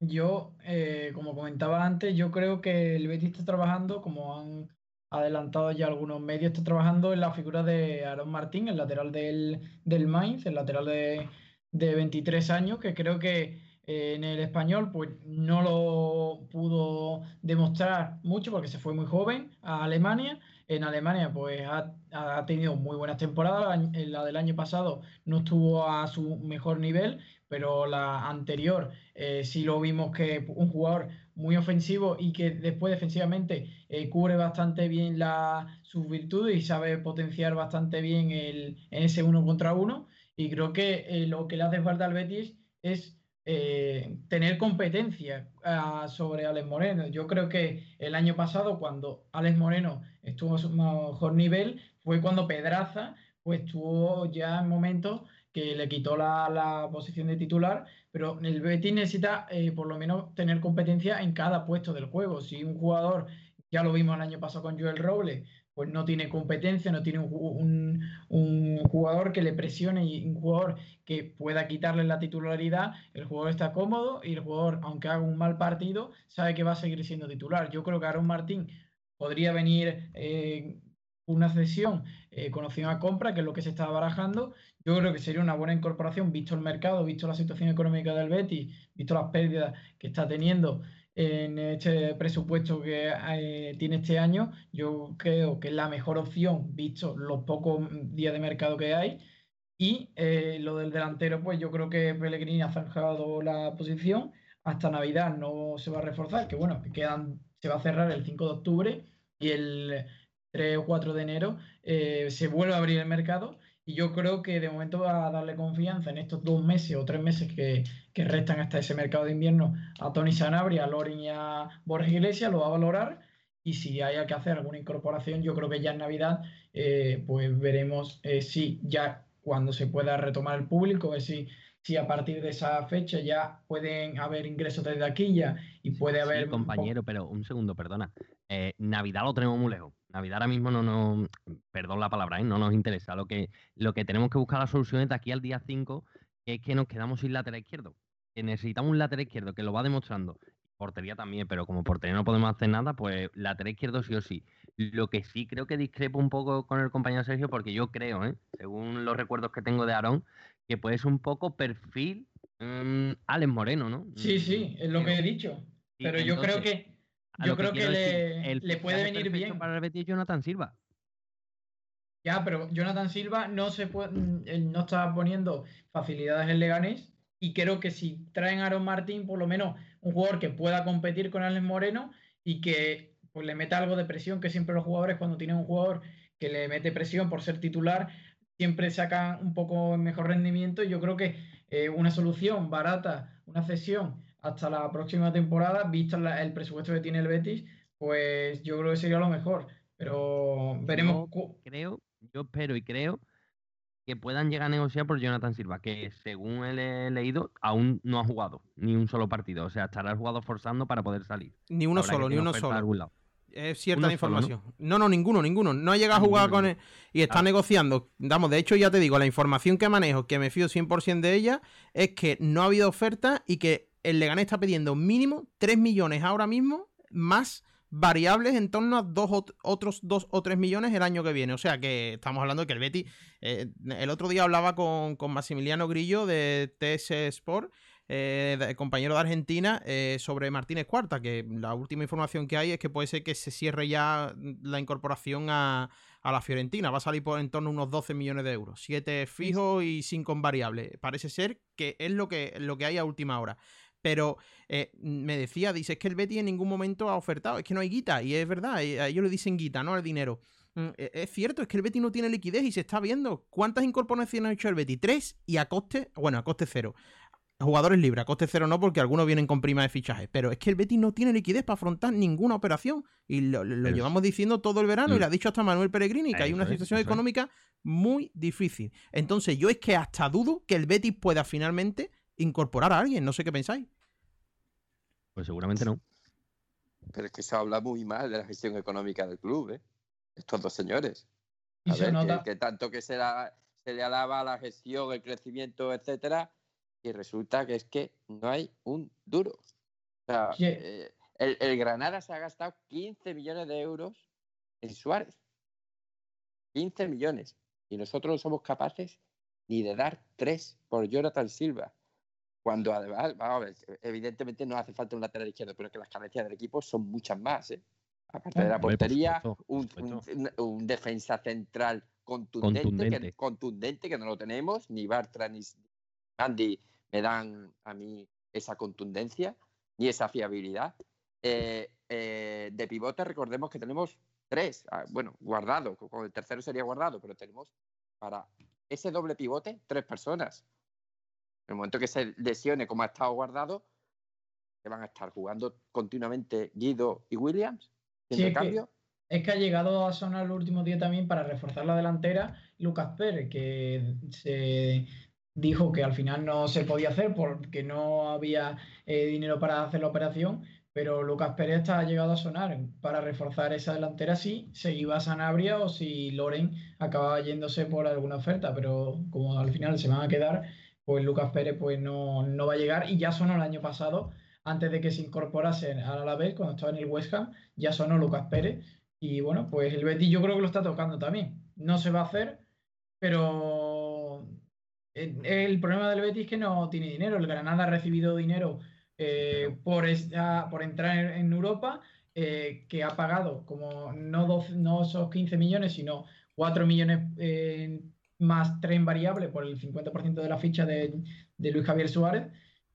Speaker 7: Yo, eh, como comentaba antes, yo creo que el Betis está trabajando, como han adelantado ya algunos medios, está trabajando en la figura de Aaron Martín, el lateral del, del Mainz, el lateral de, de 23 años, que creo que eh, en el español pues no lo pudo demostrar mucho porque se fue muy joven a Alemania. En Alemania pues ha, ha tenido muy buenas temporadas, la del año pasado no estuvo a su mejor nivel, pero la anterior eh, sí lo vimos que un jugador muy ofensivo y que después defensivamente eh, cubre bastante bien la, sus virtudes y sabe potenciar bastante bien el, en ese uno contra uno. Y creo que eh, lo que le hace falta al Betis es eh, tener competencia ah, sobre Alex Moreno. Yo creo que el año pasado, cuando Alex Moreno estuvo a su mejor nivel, fue cuando Pedraza pues estuvo ya en momentos le quitó la, posición de titular, pero el Betis necesita eh, por lo menos tener competencia en cada puesto del juego. Si un jugador, ya lo vimos el año pasado con Joel Robles, pues no tiene competencia, no tiene un, jugador que le presione y un jugador que pueda quitarle la titularidad, el jugador está cómodo y el jugador, aunque haga un mal partido, sabe que va a seguir siendo titular. Yo creo que Aaron Martín podría venir eh, una cesión eh, con opción a compra, que es lo que se está barajando. Yo creo que sería una buena incorporación, visto el mercado, visto la situación económica del Betis, visto las pérdidas que está teniendo en este presupuesto que eh, tiene este año, yo creo que es la mejor opción, visto los pocos días de mercado que hay. Y eh, lo del delantero, pues yo creo que Pellegrini ha zanjado la posición. Hasta Navidad no se va a reforzar, que bueno, que quedan, se va a cerrar el 5 de octubre y el 3 o 4 de enero eh, se vuelve a abrir el mercado y yo creo que de momento va a darle confianza en estos dos meses o tres meses que, restan hasta ese mercado de invierno a Tony Sanabria, a Lorin y a Borges Iglesias, lo va a valorar. Y si haya que hacer alguna incorporación, yo creo que ya en Navidad, eh, pues veremos eh, si ya cuando se pueda retomar el público, ver si, si a partir de esa fecha ya pueden haber ingresos desde aquí ya y puede haber.
Speaker 4: Sí, compañero, pero un segundo, perdona. Eh, Navidad lo tenemos muy lejos. Navidad ahora mismo no nos, perdón la palabra, ¿eh? no nos interesa. Lo que, lo que tenemos que buscar la solución es de aquí al día 5, que es que nos quedamos sin lateral izquierdo. Que necesitamos un lateral izquierdo que lo va demostrando. Portería también, pero como portería no podemos hacer nada, pues lateral izquierdo sí o sí. Lo que sí creo que discrepo un poco con el compañero Sergio, porque yo creo, ¿eh? según los recuerdos que tengo de Aarón, que puede ser un poco perfil um, Alex Moreno, ¿no?
Speaker 7: Sí, sí, es lo que he dicho. Pero yo creo que yo creo que, le, puede venir bien.
Speaker 4: Para Betis Jonathan Silva.
Speaker 7: Ya, pero Jonathan Silva no se puede, mm, no está poniendo facilidades en Leganés y creo que si traen a Aaron Martín, por lo menos un jugador que pueda competir con Alex Moreno y que pues, le meta algo de presión, que siempre los jugadores cuando tienen un jugador que le mete presión por ser titular, siempre sacan un poco mejor rendimiento. Y yo creo que eh, una solución barata, una cesión hasta la próxima temporada, visto el presupuesto que tiene el Betis, pues yo creo que sería lo mejor. Pero veremos.
Speaker 4: creo, yo espero y creo que puedan llegar a negociar por Jonathan Silva, que según he leído, aún no ha jugado ni un solo partido. O sea, estará el jugador forzando para poder salir.
Speaker 3: Ni uno solo, ni uno solo. Es cierta la información. ¿no? ¿no? ninguno, ninguno. No ha llegado a jugar con él y está ah. negociando. Damos, de hecho, ya te digo, la información que manejo, que me fío 100% de ella, es que no ha habido oferta y que el Leganés está pidiendo mínimo 3 millones ahora mismo, más variables en torno a dos otros 2 o 3 millones el año que viene. O sea que estamos hablando de que el Betty. Eh, el otro día hablaba con, con Maximiliano Grillo de TS Sport. Eh, compañero de Argentina, eh, sobre Martínez Cuarta, que la última información que hay es que puede ser que se cierre ya la incorporación a, a la Fiorentina. Va a salir por en torno a unos 12 millones de euros. 7 fijos y 5 en variable. Parece ser que es lo que, lo que hay a última hora. Pero eh, me decía, dice, es que el Betty en ningún momento ha ofertado, es que no hay guita, y es verdad, a ellos le dicen guita, no al dinero. Mm, e, es cierto, es que el Betty no tiene liquidez y se está viendo. ¿Cuántas incorporaciones ha hecho el Betty? Tres y a coste, bueno, a coste cero. Jugadores libres, a coste cero no, porque algunos vienen con prima de fichaje. Pero es que el Betty no tiene liquidez para afrontar ninguna operación. Y lo, llevamos diciendo todo el verano y mm. lo ha dicho hasta Manuel Peregrini, que hay una situación económica muy difícil. Entonces, yo es que hasta dudo que el Betis pueda finalmente incorporar a alguien. No sé qué pensáis.
Speaker 4: Pues seguramente no.
Speaker 6: Pero es que se habla muy mal de la gestión económica del club, ¿eh? Estos dos señores. A ver, que, tanto que se, se le alaba la gestión, el crecimiento, etcétera, y resulta que es que no hay un duro. O sea, eh, el, el, Granada se ha gastado 15 millones de euros en Suárez. 15 millones. Y nosotros no somos capaces ni de dar tres por Jonathan Silva. Cuando además, vamos a ver, evidentemente no hace falta un lateral izquierdo, pero que las carencias del equipo son muchas más. ¿eh? Aparte de la portería, un, defensa central contundente, Que, contundente que no lo tenemos, ni Bartra ni Andy me dan a mí esa contundencia ni esa fiabilidad. Eh, eh, de pivote, recordemos que tenemos tres, ah, bueno, guardado, con el tercero sería guardado, pero tenemos para ese doble pivote tres personas. En el momento que se lesione como ha estado guardado, que van a estar jugando continuamente Guido y Williams,
Speaker 7: Sí, es que-
Speaker 6: cambio.
Speaker 7: Es que ha llegado a sonar el último día también para reforzar la delantera Lucas Pérez, que se dijo que al final no se podía hacer porque no había eh, dinero para hacer la operación, pero Lucas Pérez está, ha llegado a sonar para reforzar esa delantera si se iba a Sanabria o si Loren acababa yéndose por alguna oferta, pero como al final se van a quedar, pues Lucas Pérez pues no, no va a llegar y ya sonó el año pasado, antes de que se incorporase al Alavés, cuando estaba en el West Ham, ya sonó Lucas Pérez. Y bueno, pues el Betis yo creo que lo está tocando también. No se va a hacer, pero el, el problema del Betis es que no tiene dinero. El Granada ha recibido dinero eh, por, por entrar en, Europa, eh, que ha pagado como no, 12 no esos 15 millones, sino 4 millones eh, más 3 en variable por el 50% de la ficha de, de Luis Javier Suárez.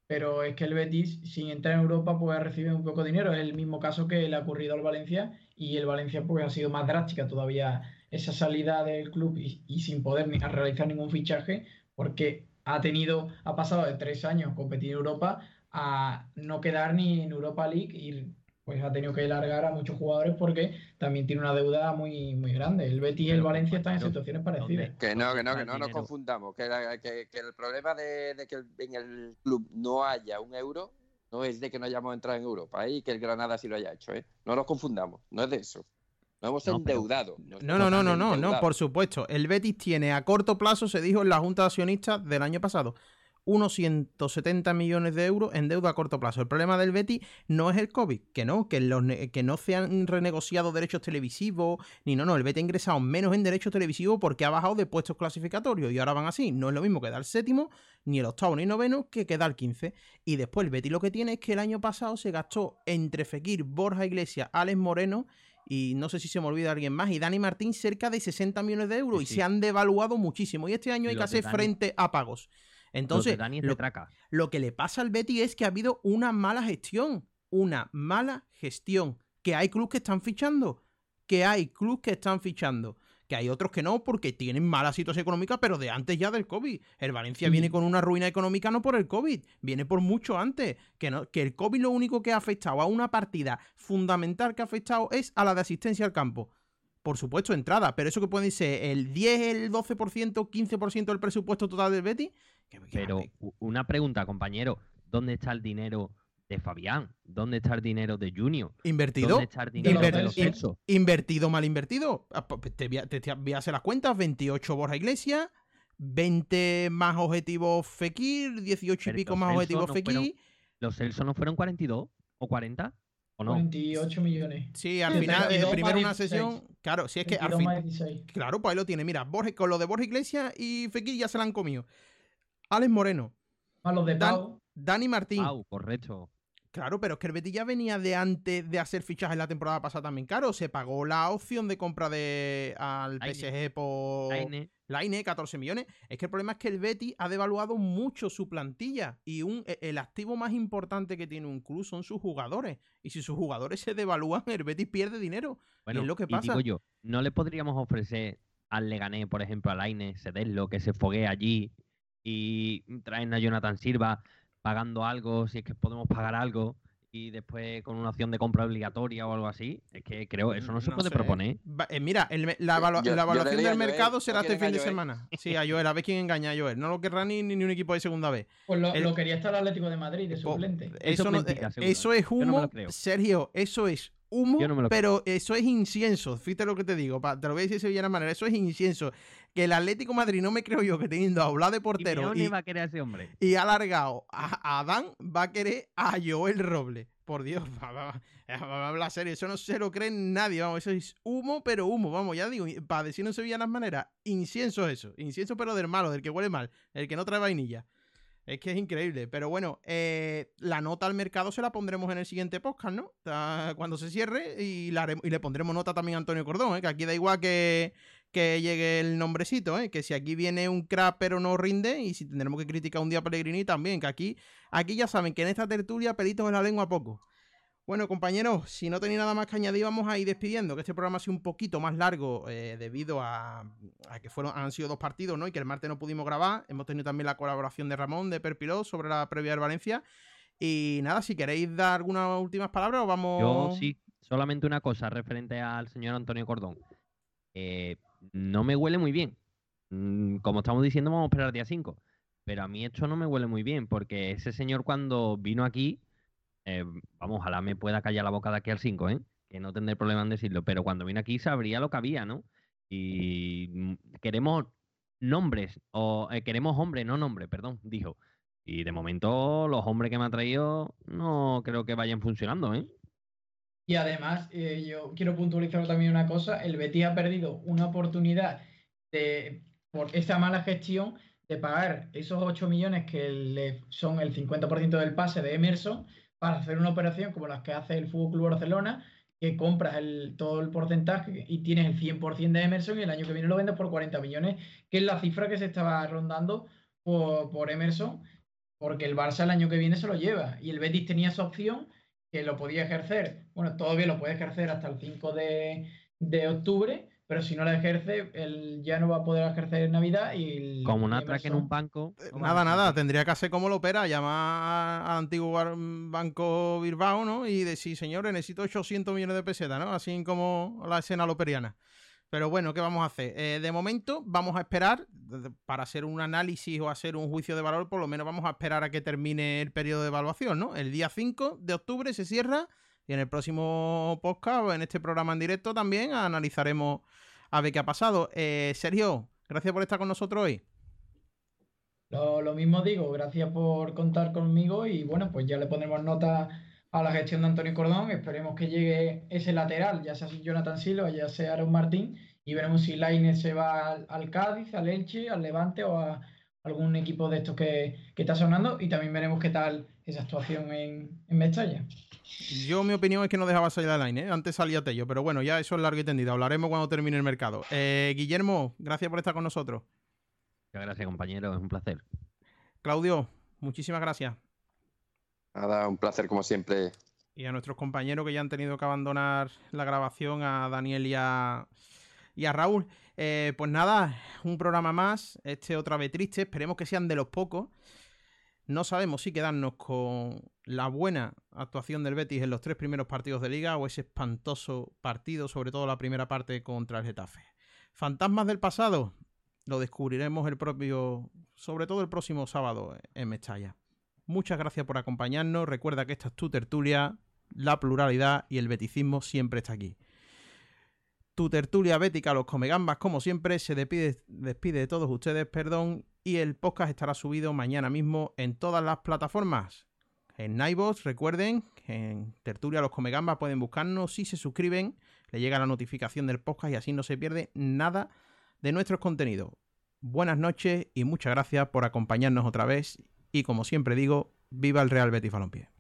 Speaker 7: Pero es que el Betis, sin entrar en Europa, pues ha recibido un poco de dinero. Es el mismo caso que le ha ocurrido al Valencia y el Valencia pues ha sido más drástica todavía esa salida del club y, y sin poder ni realizar ningún fichaje porque ha tenido, ha pasado de tres años competir en Europa a no quedar ni en Europa League y pues ha tenido que largar a muchos jugadores porque también tiene una deuda muy, muy grande. El Betis y el Valencia están en situaciones parecidas.
Speaker 4: ¿dónde-
Speaker 6: Que no, que no, que no nos confundamos. Que, la- que- que el problema de, de que en el club no haya un euro no es de que no hayamos entrado en Europa ¿eh? y que el Granada sí lo haya hecho. ¿eh? No nos confundamos, no es de eso. Nos hemos
Speaker 4: No,
Speaker 6: endeudado. nos
Speaker 3: No, no, no, no, no, no, por supuesto. El Betis tiene a corto plazo, se dijo en la Junta de Accionistas del año pasado, unos 170 millones de euros en deuda a corto plazo. El problema del Betis no es el COVID, que no, que, los ne- que no se han renegociado derechos televisivos, ni no, no, el Betis ha ingresado menos en derechos televisivos porque ha bajado de puestos clasificatorios y ahora van así. No es lo mismo quedar séptimo, ni el octavo ni noveno, que quedar 15. Y después el Betis lo que tiene es que el año pasado se gastó entre Fekir, Borja Iglesias, Alex Moreno y no sé si se me olvida alguien más, y Dani Martín cerca de 60 millones de euros
Speaker 4: Sí,
Speaker 3: y se han devaluado muchísimo. Y este año hay que hacer
Speaker 4: Dani-
Speaker 3: frente a pagos.
Speaker 4: Entonces,
Speaker 3: lo, lo que le pasa al Betis es que ha habido una mala gestión. Una mala gestión. Que hay clubes que están fichando. Que hay clubes que están fichando. Que hay otros que no porque tienen mala situación económica, pero de antes ya del COVID. El Valencia
Speaker 7: Sí.
Speaker 3: viene con una ruina económica no por el COVID, viene por mucho antes. Que, no, que el COVID lo único que ha afectado a una partida fundamental que ha afectado es a la de asistencia al campo. Por supuesto, entrada, pero eso que puede ser el 10, el 12%, 15% del presupuesto total del Betis.
Speaker 4: Pero una pregunta, compañero. ¿Dónde está el dinero de Fabián? ¿Dónde está el dinero de Junior?
Speaker 3: Invertido.
Speaker 4: ¿Dónde está el dinero
Speaker 7: Inver-
Speaker 4: de los
Speaker 7: in-
Speaker 4: Celso?
Speaker 3: Invertido, mal invertido. Ah, pues Te voy a, te- te voy a hacer las cuentas. 28 Borja Iglesias, 20 más objetivos Fekir, 18 y pico más objetivos
Speaker 4: no
Speaker 3: Fekir.
Speaker 4: fueron- ¿Los Celso no fueron 42 o 40? ¿O no?
Speaker 7: 48 millones.
Speaker 3: Sí, al
Speaker 7: Sí,
Speaker 3: final, eh,
Speaker 7: 22
Speaker 3: primero una
Speaker 7: 16.
Speaker 3: sesión. Claro, si es que al
Speaker 7: 22
Speaker 3: fin.
Speaker 7: más 16.
Speaker 3: Claro, pues ahí lo tiene. Mira, Borja, con lo de Borja Iglesias y Fekir ya se la han comido. Alex Moreno,
Speaker 7: Más los de
Speaker 3: Dan-
Speaker 7: Pau.
Speaker 3: Dani Martín.
Speaker 4: Pau, correcto.
Speaker 3: Claro, pero es que el Betis ya venía de antes de hacer fichajes la temporada pasada también. Claro, se pagó la opción de compra de al
Speaker 4: Laine.
Speaker 3: PSG por.
Speaker 4: Laine,
Speaker 3: Laine, 14 millones. Es que el problema es que el Betis ha devaluado mucho su plantilla y un, e- el activo más importante que tiene un club son sus jugadores. Y si sus jugadores se devalúan, el Betis pierde dinero.
Speaker 4: Bueno,
Speaker 3: es lo que
Speaker 4: y
Speaker 3: pasa.
Speaker 4: digo yo, ¿no le podríamos ofrecer al Leganés, por ejemplo, a Laine, cederlo, que se foguee allí y traen a Jonathan Silva pagando algo, si es que podemos pagar algo, y después con una opción de compra obligatoria o algo así? Es que creo, eso no se puede
Speaker 3: sé.
Speaker 4: proponer.
Speaker 3: Va- eh, mira, el la,
Speaker 6: yo-
Speaker 3: evaluación del mercado
Speaker 6: ¿no
Speaker 3: será este fin de semana. Sí, a Joel, a ver quién engaña a Joel. No lo querrá ni, ni un equipo de segunda vez.
Speaker 7: Pues lo,
Speaker 3: El-
Speaker 7: lo quería estar el Atlético de Madrid de suplente.
Speaker 3: Eso,
Speaker 4: Eso es
Speaker 3: no-
Speaker 4: mentira,
Speaker 3: eh, eso es
Speaker 4: no me
Speaker 3: humo,
Speaker 4: creo.
Speaker 3: Sergio, eso es humo, pero eso es incienso. Fíjate lo que te digo, pa- te lo voy a decir de manera, eso es incienso. Que el Atlético Madrid no me creo yo que teniendo a Oblá de portero y,
Speaker 4: va a querer a ese hombre.
Speaker 3: y ha alargado a, a Adán, va a querer a Joel Roble. Por Dios, va, va- a hablar serio, eso no se lo cree nadie, vamos, eso es humo, pero humo, vamos, ya digo, para decirlo en sevillanas maneras, incienso eso, incienso pero del malo, del que huele mal, el que no trae vainilla. Es que es increíble. Pero bueno, eh, la nota al mercado se la pondremos en el siguiente podcast, ¿no? Ta- Cuando se cierre y, la haremos- y le pondremos nota también a Antonio Cordón, ¿eh? que aquí da igual que, que llegue el nombrecito, ¿eh? que si aquí viene un crack pero no rinde y si tendremos que criticar un día a Pellegrini también, que aquí, aquí ya saben que en esta tertulia pelitos en la lengua poco. Bueno, compañeros, si no tenéis nada más que añadir, vamos a ir despidiendo, que este programa ha sido un poquito más largo eh, debido a, que fueron, han sido dos partidos, ¿no? Y que el martes no pudimos grabar. Hemos tenido también la colaboración de Ramón de Perpilot sobre la previa del Valencia. Y nada, si queréis dar algunas últimas palabras, vamos.
Speaker 4: Yo sí, solamente una cosa referente al señor Antonio Cordón. Eh, no me huele muy bien. Mm, como estamos diciendo, vamos a esperar día 5. Pero a mí esto no me huele muy bien, porque ese señor cuando vino aquí eh, vamos, ojalá me pueda callar la boca de aquí al 5, ¿eh? Que no tendré problema en decirlo, pero cuando vine aquí sabría lo que había, ¿no? Y mm, queremos nombres, o eh, queremos hombres, no nombres, perdón, dijo. Y de momento los hombres que me ha traído no creo que vayan funcionando, ¿eh?
Speaker 7: Y además, eh, yo quiero puntualizar también una cosa, el Betis ha perdido una oportunidad de, por esta mala gestión de pagar esos 8 millones que le son el 50% del pase de Emerson para hacer una operación como las que hace el Fútbol Club Barcelona, que compras el, todo el porcentaje y tienes el 100% de Emerson y el año que viene lo vendes por 40 millones, que es la cifra que se estaba rondando por, Emerson, porque el Barça el año que viene se lo lleva. Y el Betis tenía esa opción que lo podía ejercer, bueno, todavía lo puede ejercer hasta el 5 de, de octubre, pero si no la ejerce, él ya no va a poder ejercer en Navidad y...
Speaker 4: como un atraque en un banco.
Speaker 3: Eh, nada, nada, tendría que hacer como lo opera, llamar al antiguo banco Bilbao, ¿no? Y decir, señores, necesito 800 millones de pesetas, ¿no? Así como la escena loperiana. Pero bueno, ¿qué vamos a hacer? Eh, de momento vamos a esperar, para hacer un análisis o hacer un juicio de valor, por lo menos vamos a esperar a que termine el periodo de evaluación, ¿no? El día 5 de octubre se cierra y en el próximo podcast, o en este programa en directo también, analizaremos a ver qué ha pasado. Eh, Sergio, gracias por estar con nosotros hoy.
Speaker 7: Lo, mismo digo, gracias por contar conmigo y bueno, pues ya le pondremos nota a la gestión de Antonio Cordón. Esperemos que llegue ese lateral, ya sea Jonathan Silva, ya sea Aaron Martín, y veremos si Laine se va al, al, Cádiz, al Elche, al Levante o a algún equipo de estos que, está sonando. Y también veremos qué tal esa actuación en, en Mestalla.
Speaker 3: Yo, mi opinión es que no dejaba salir la line, ¿eh? antes salía Tello, pero bueno, ya eso es largo y tendido. Hablaremos cuando termine el mercado. Eh, Guillermo, gracias por estar con nosotros.
Speaker 4: Muchas gracias, compañero, es un placer.
Speaker 3: Claudio, muchísimas gracias.
Speaker 6: Nada, un placer como siempre.
Speaker 3: Y a nuestros compañeros que ya han tenido que abandonar la grabación, a Daniel y a, Raúl. Eh, pues nada, un programa más, este otra vez triste, esperemos que sean de los pocos. No sabemos si quedarnos con la buena actuación del Betis en los tres primeros partidos de liga o ese espantoso partido, sobre todo la primera parte contra el Getafe. Fantasmas del pasado, lo descubriremos el propio, sobre todo el próximo sábado en Mestalla. Muchas gracias por acompañarnos. Recuerda que esta es tu tertulia, la pluralidad y el beticismo siempre está aquí. Tu tertulia bética, los comegambas, como siempre, se despide, despide de todos ustedes, perdón, y el podcast estará subido mañana mismo en todas las plataformas. En Naibots, recuerden, en Tertulia Los Comegambas pueden buscarnos si se suscriben, le llega la notificación del podcast y así no se pierde nada de nuestros contenidos. Buenas noches y muchas gracias por acompañarnos otra vez y como siempre digo, viva el Real Betis Balompié.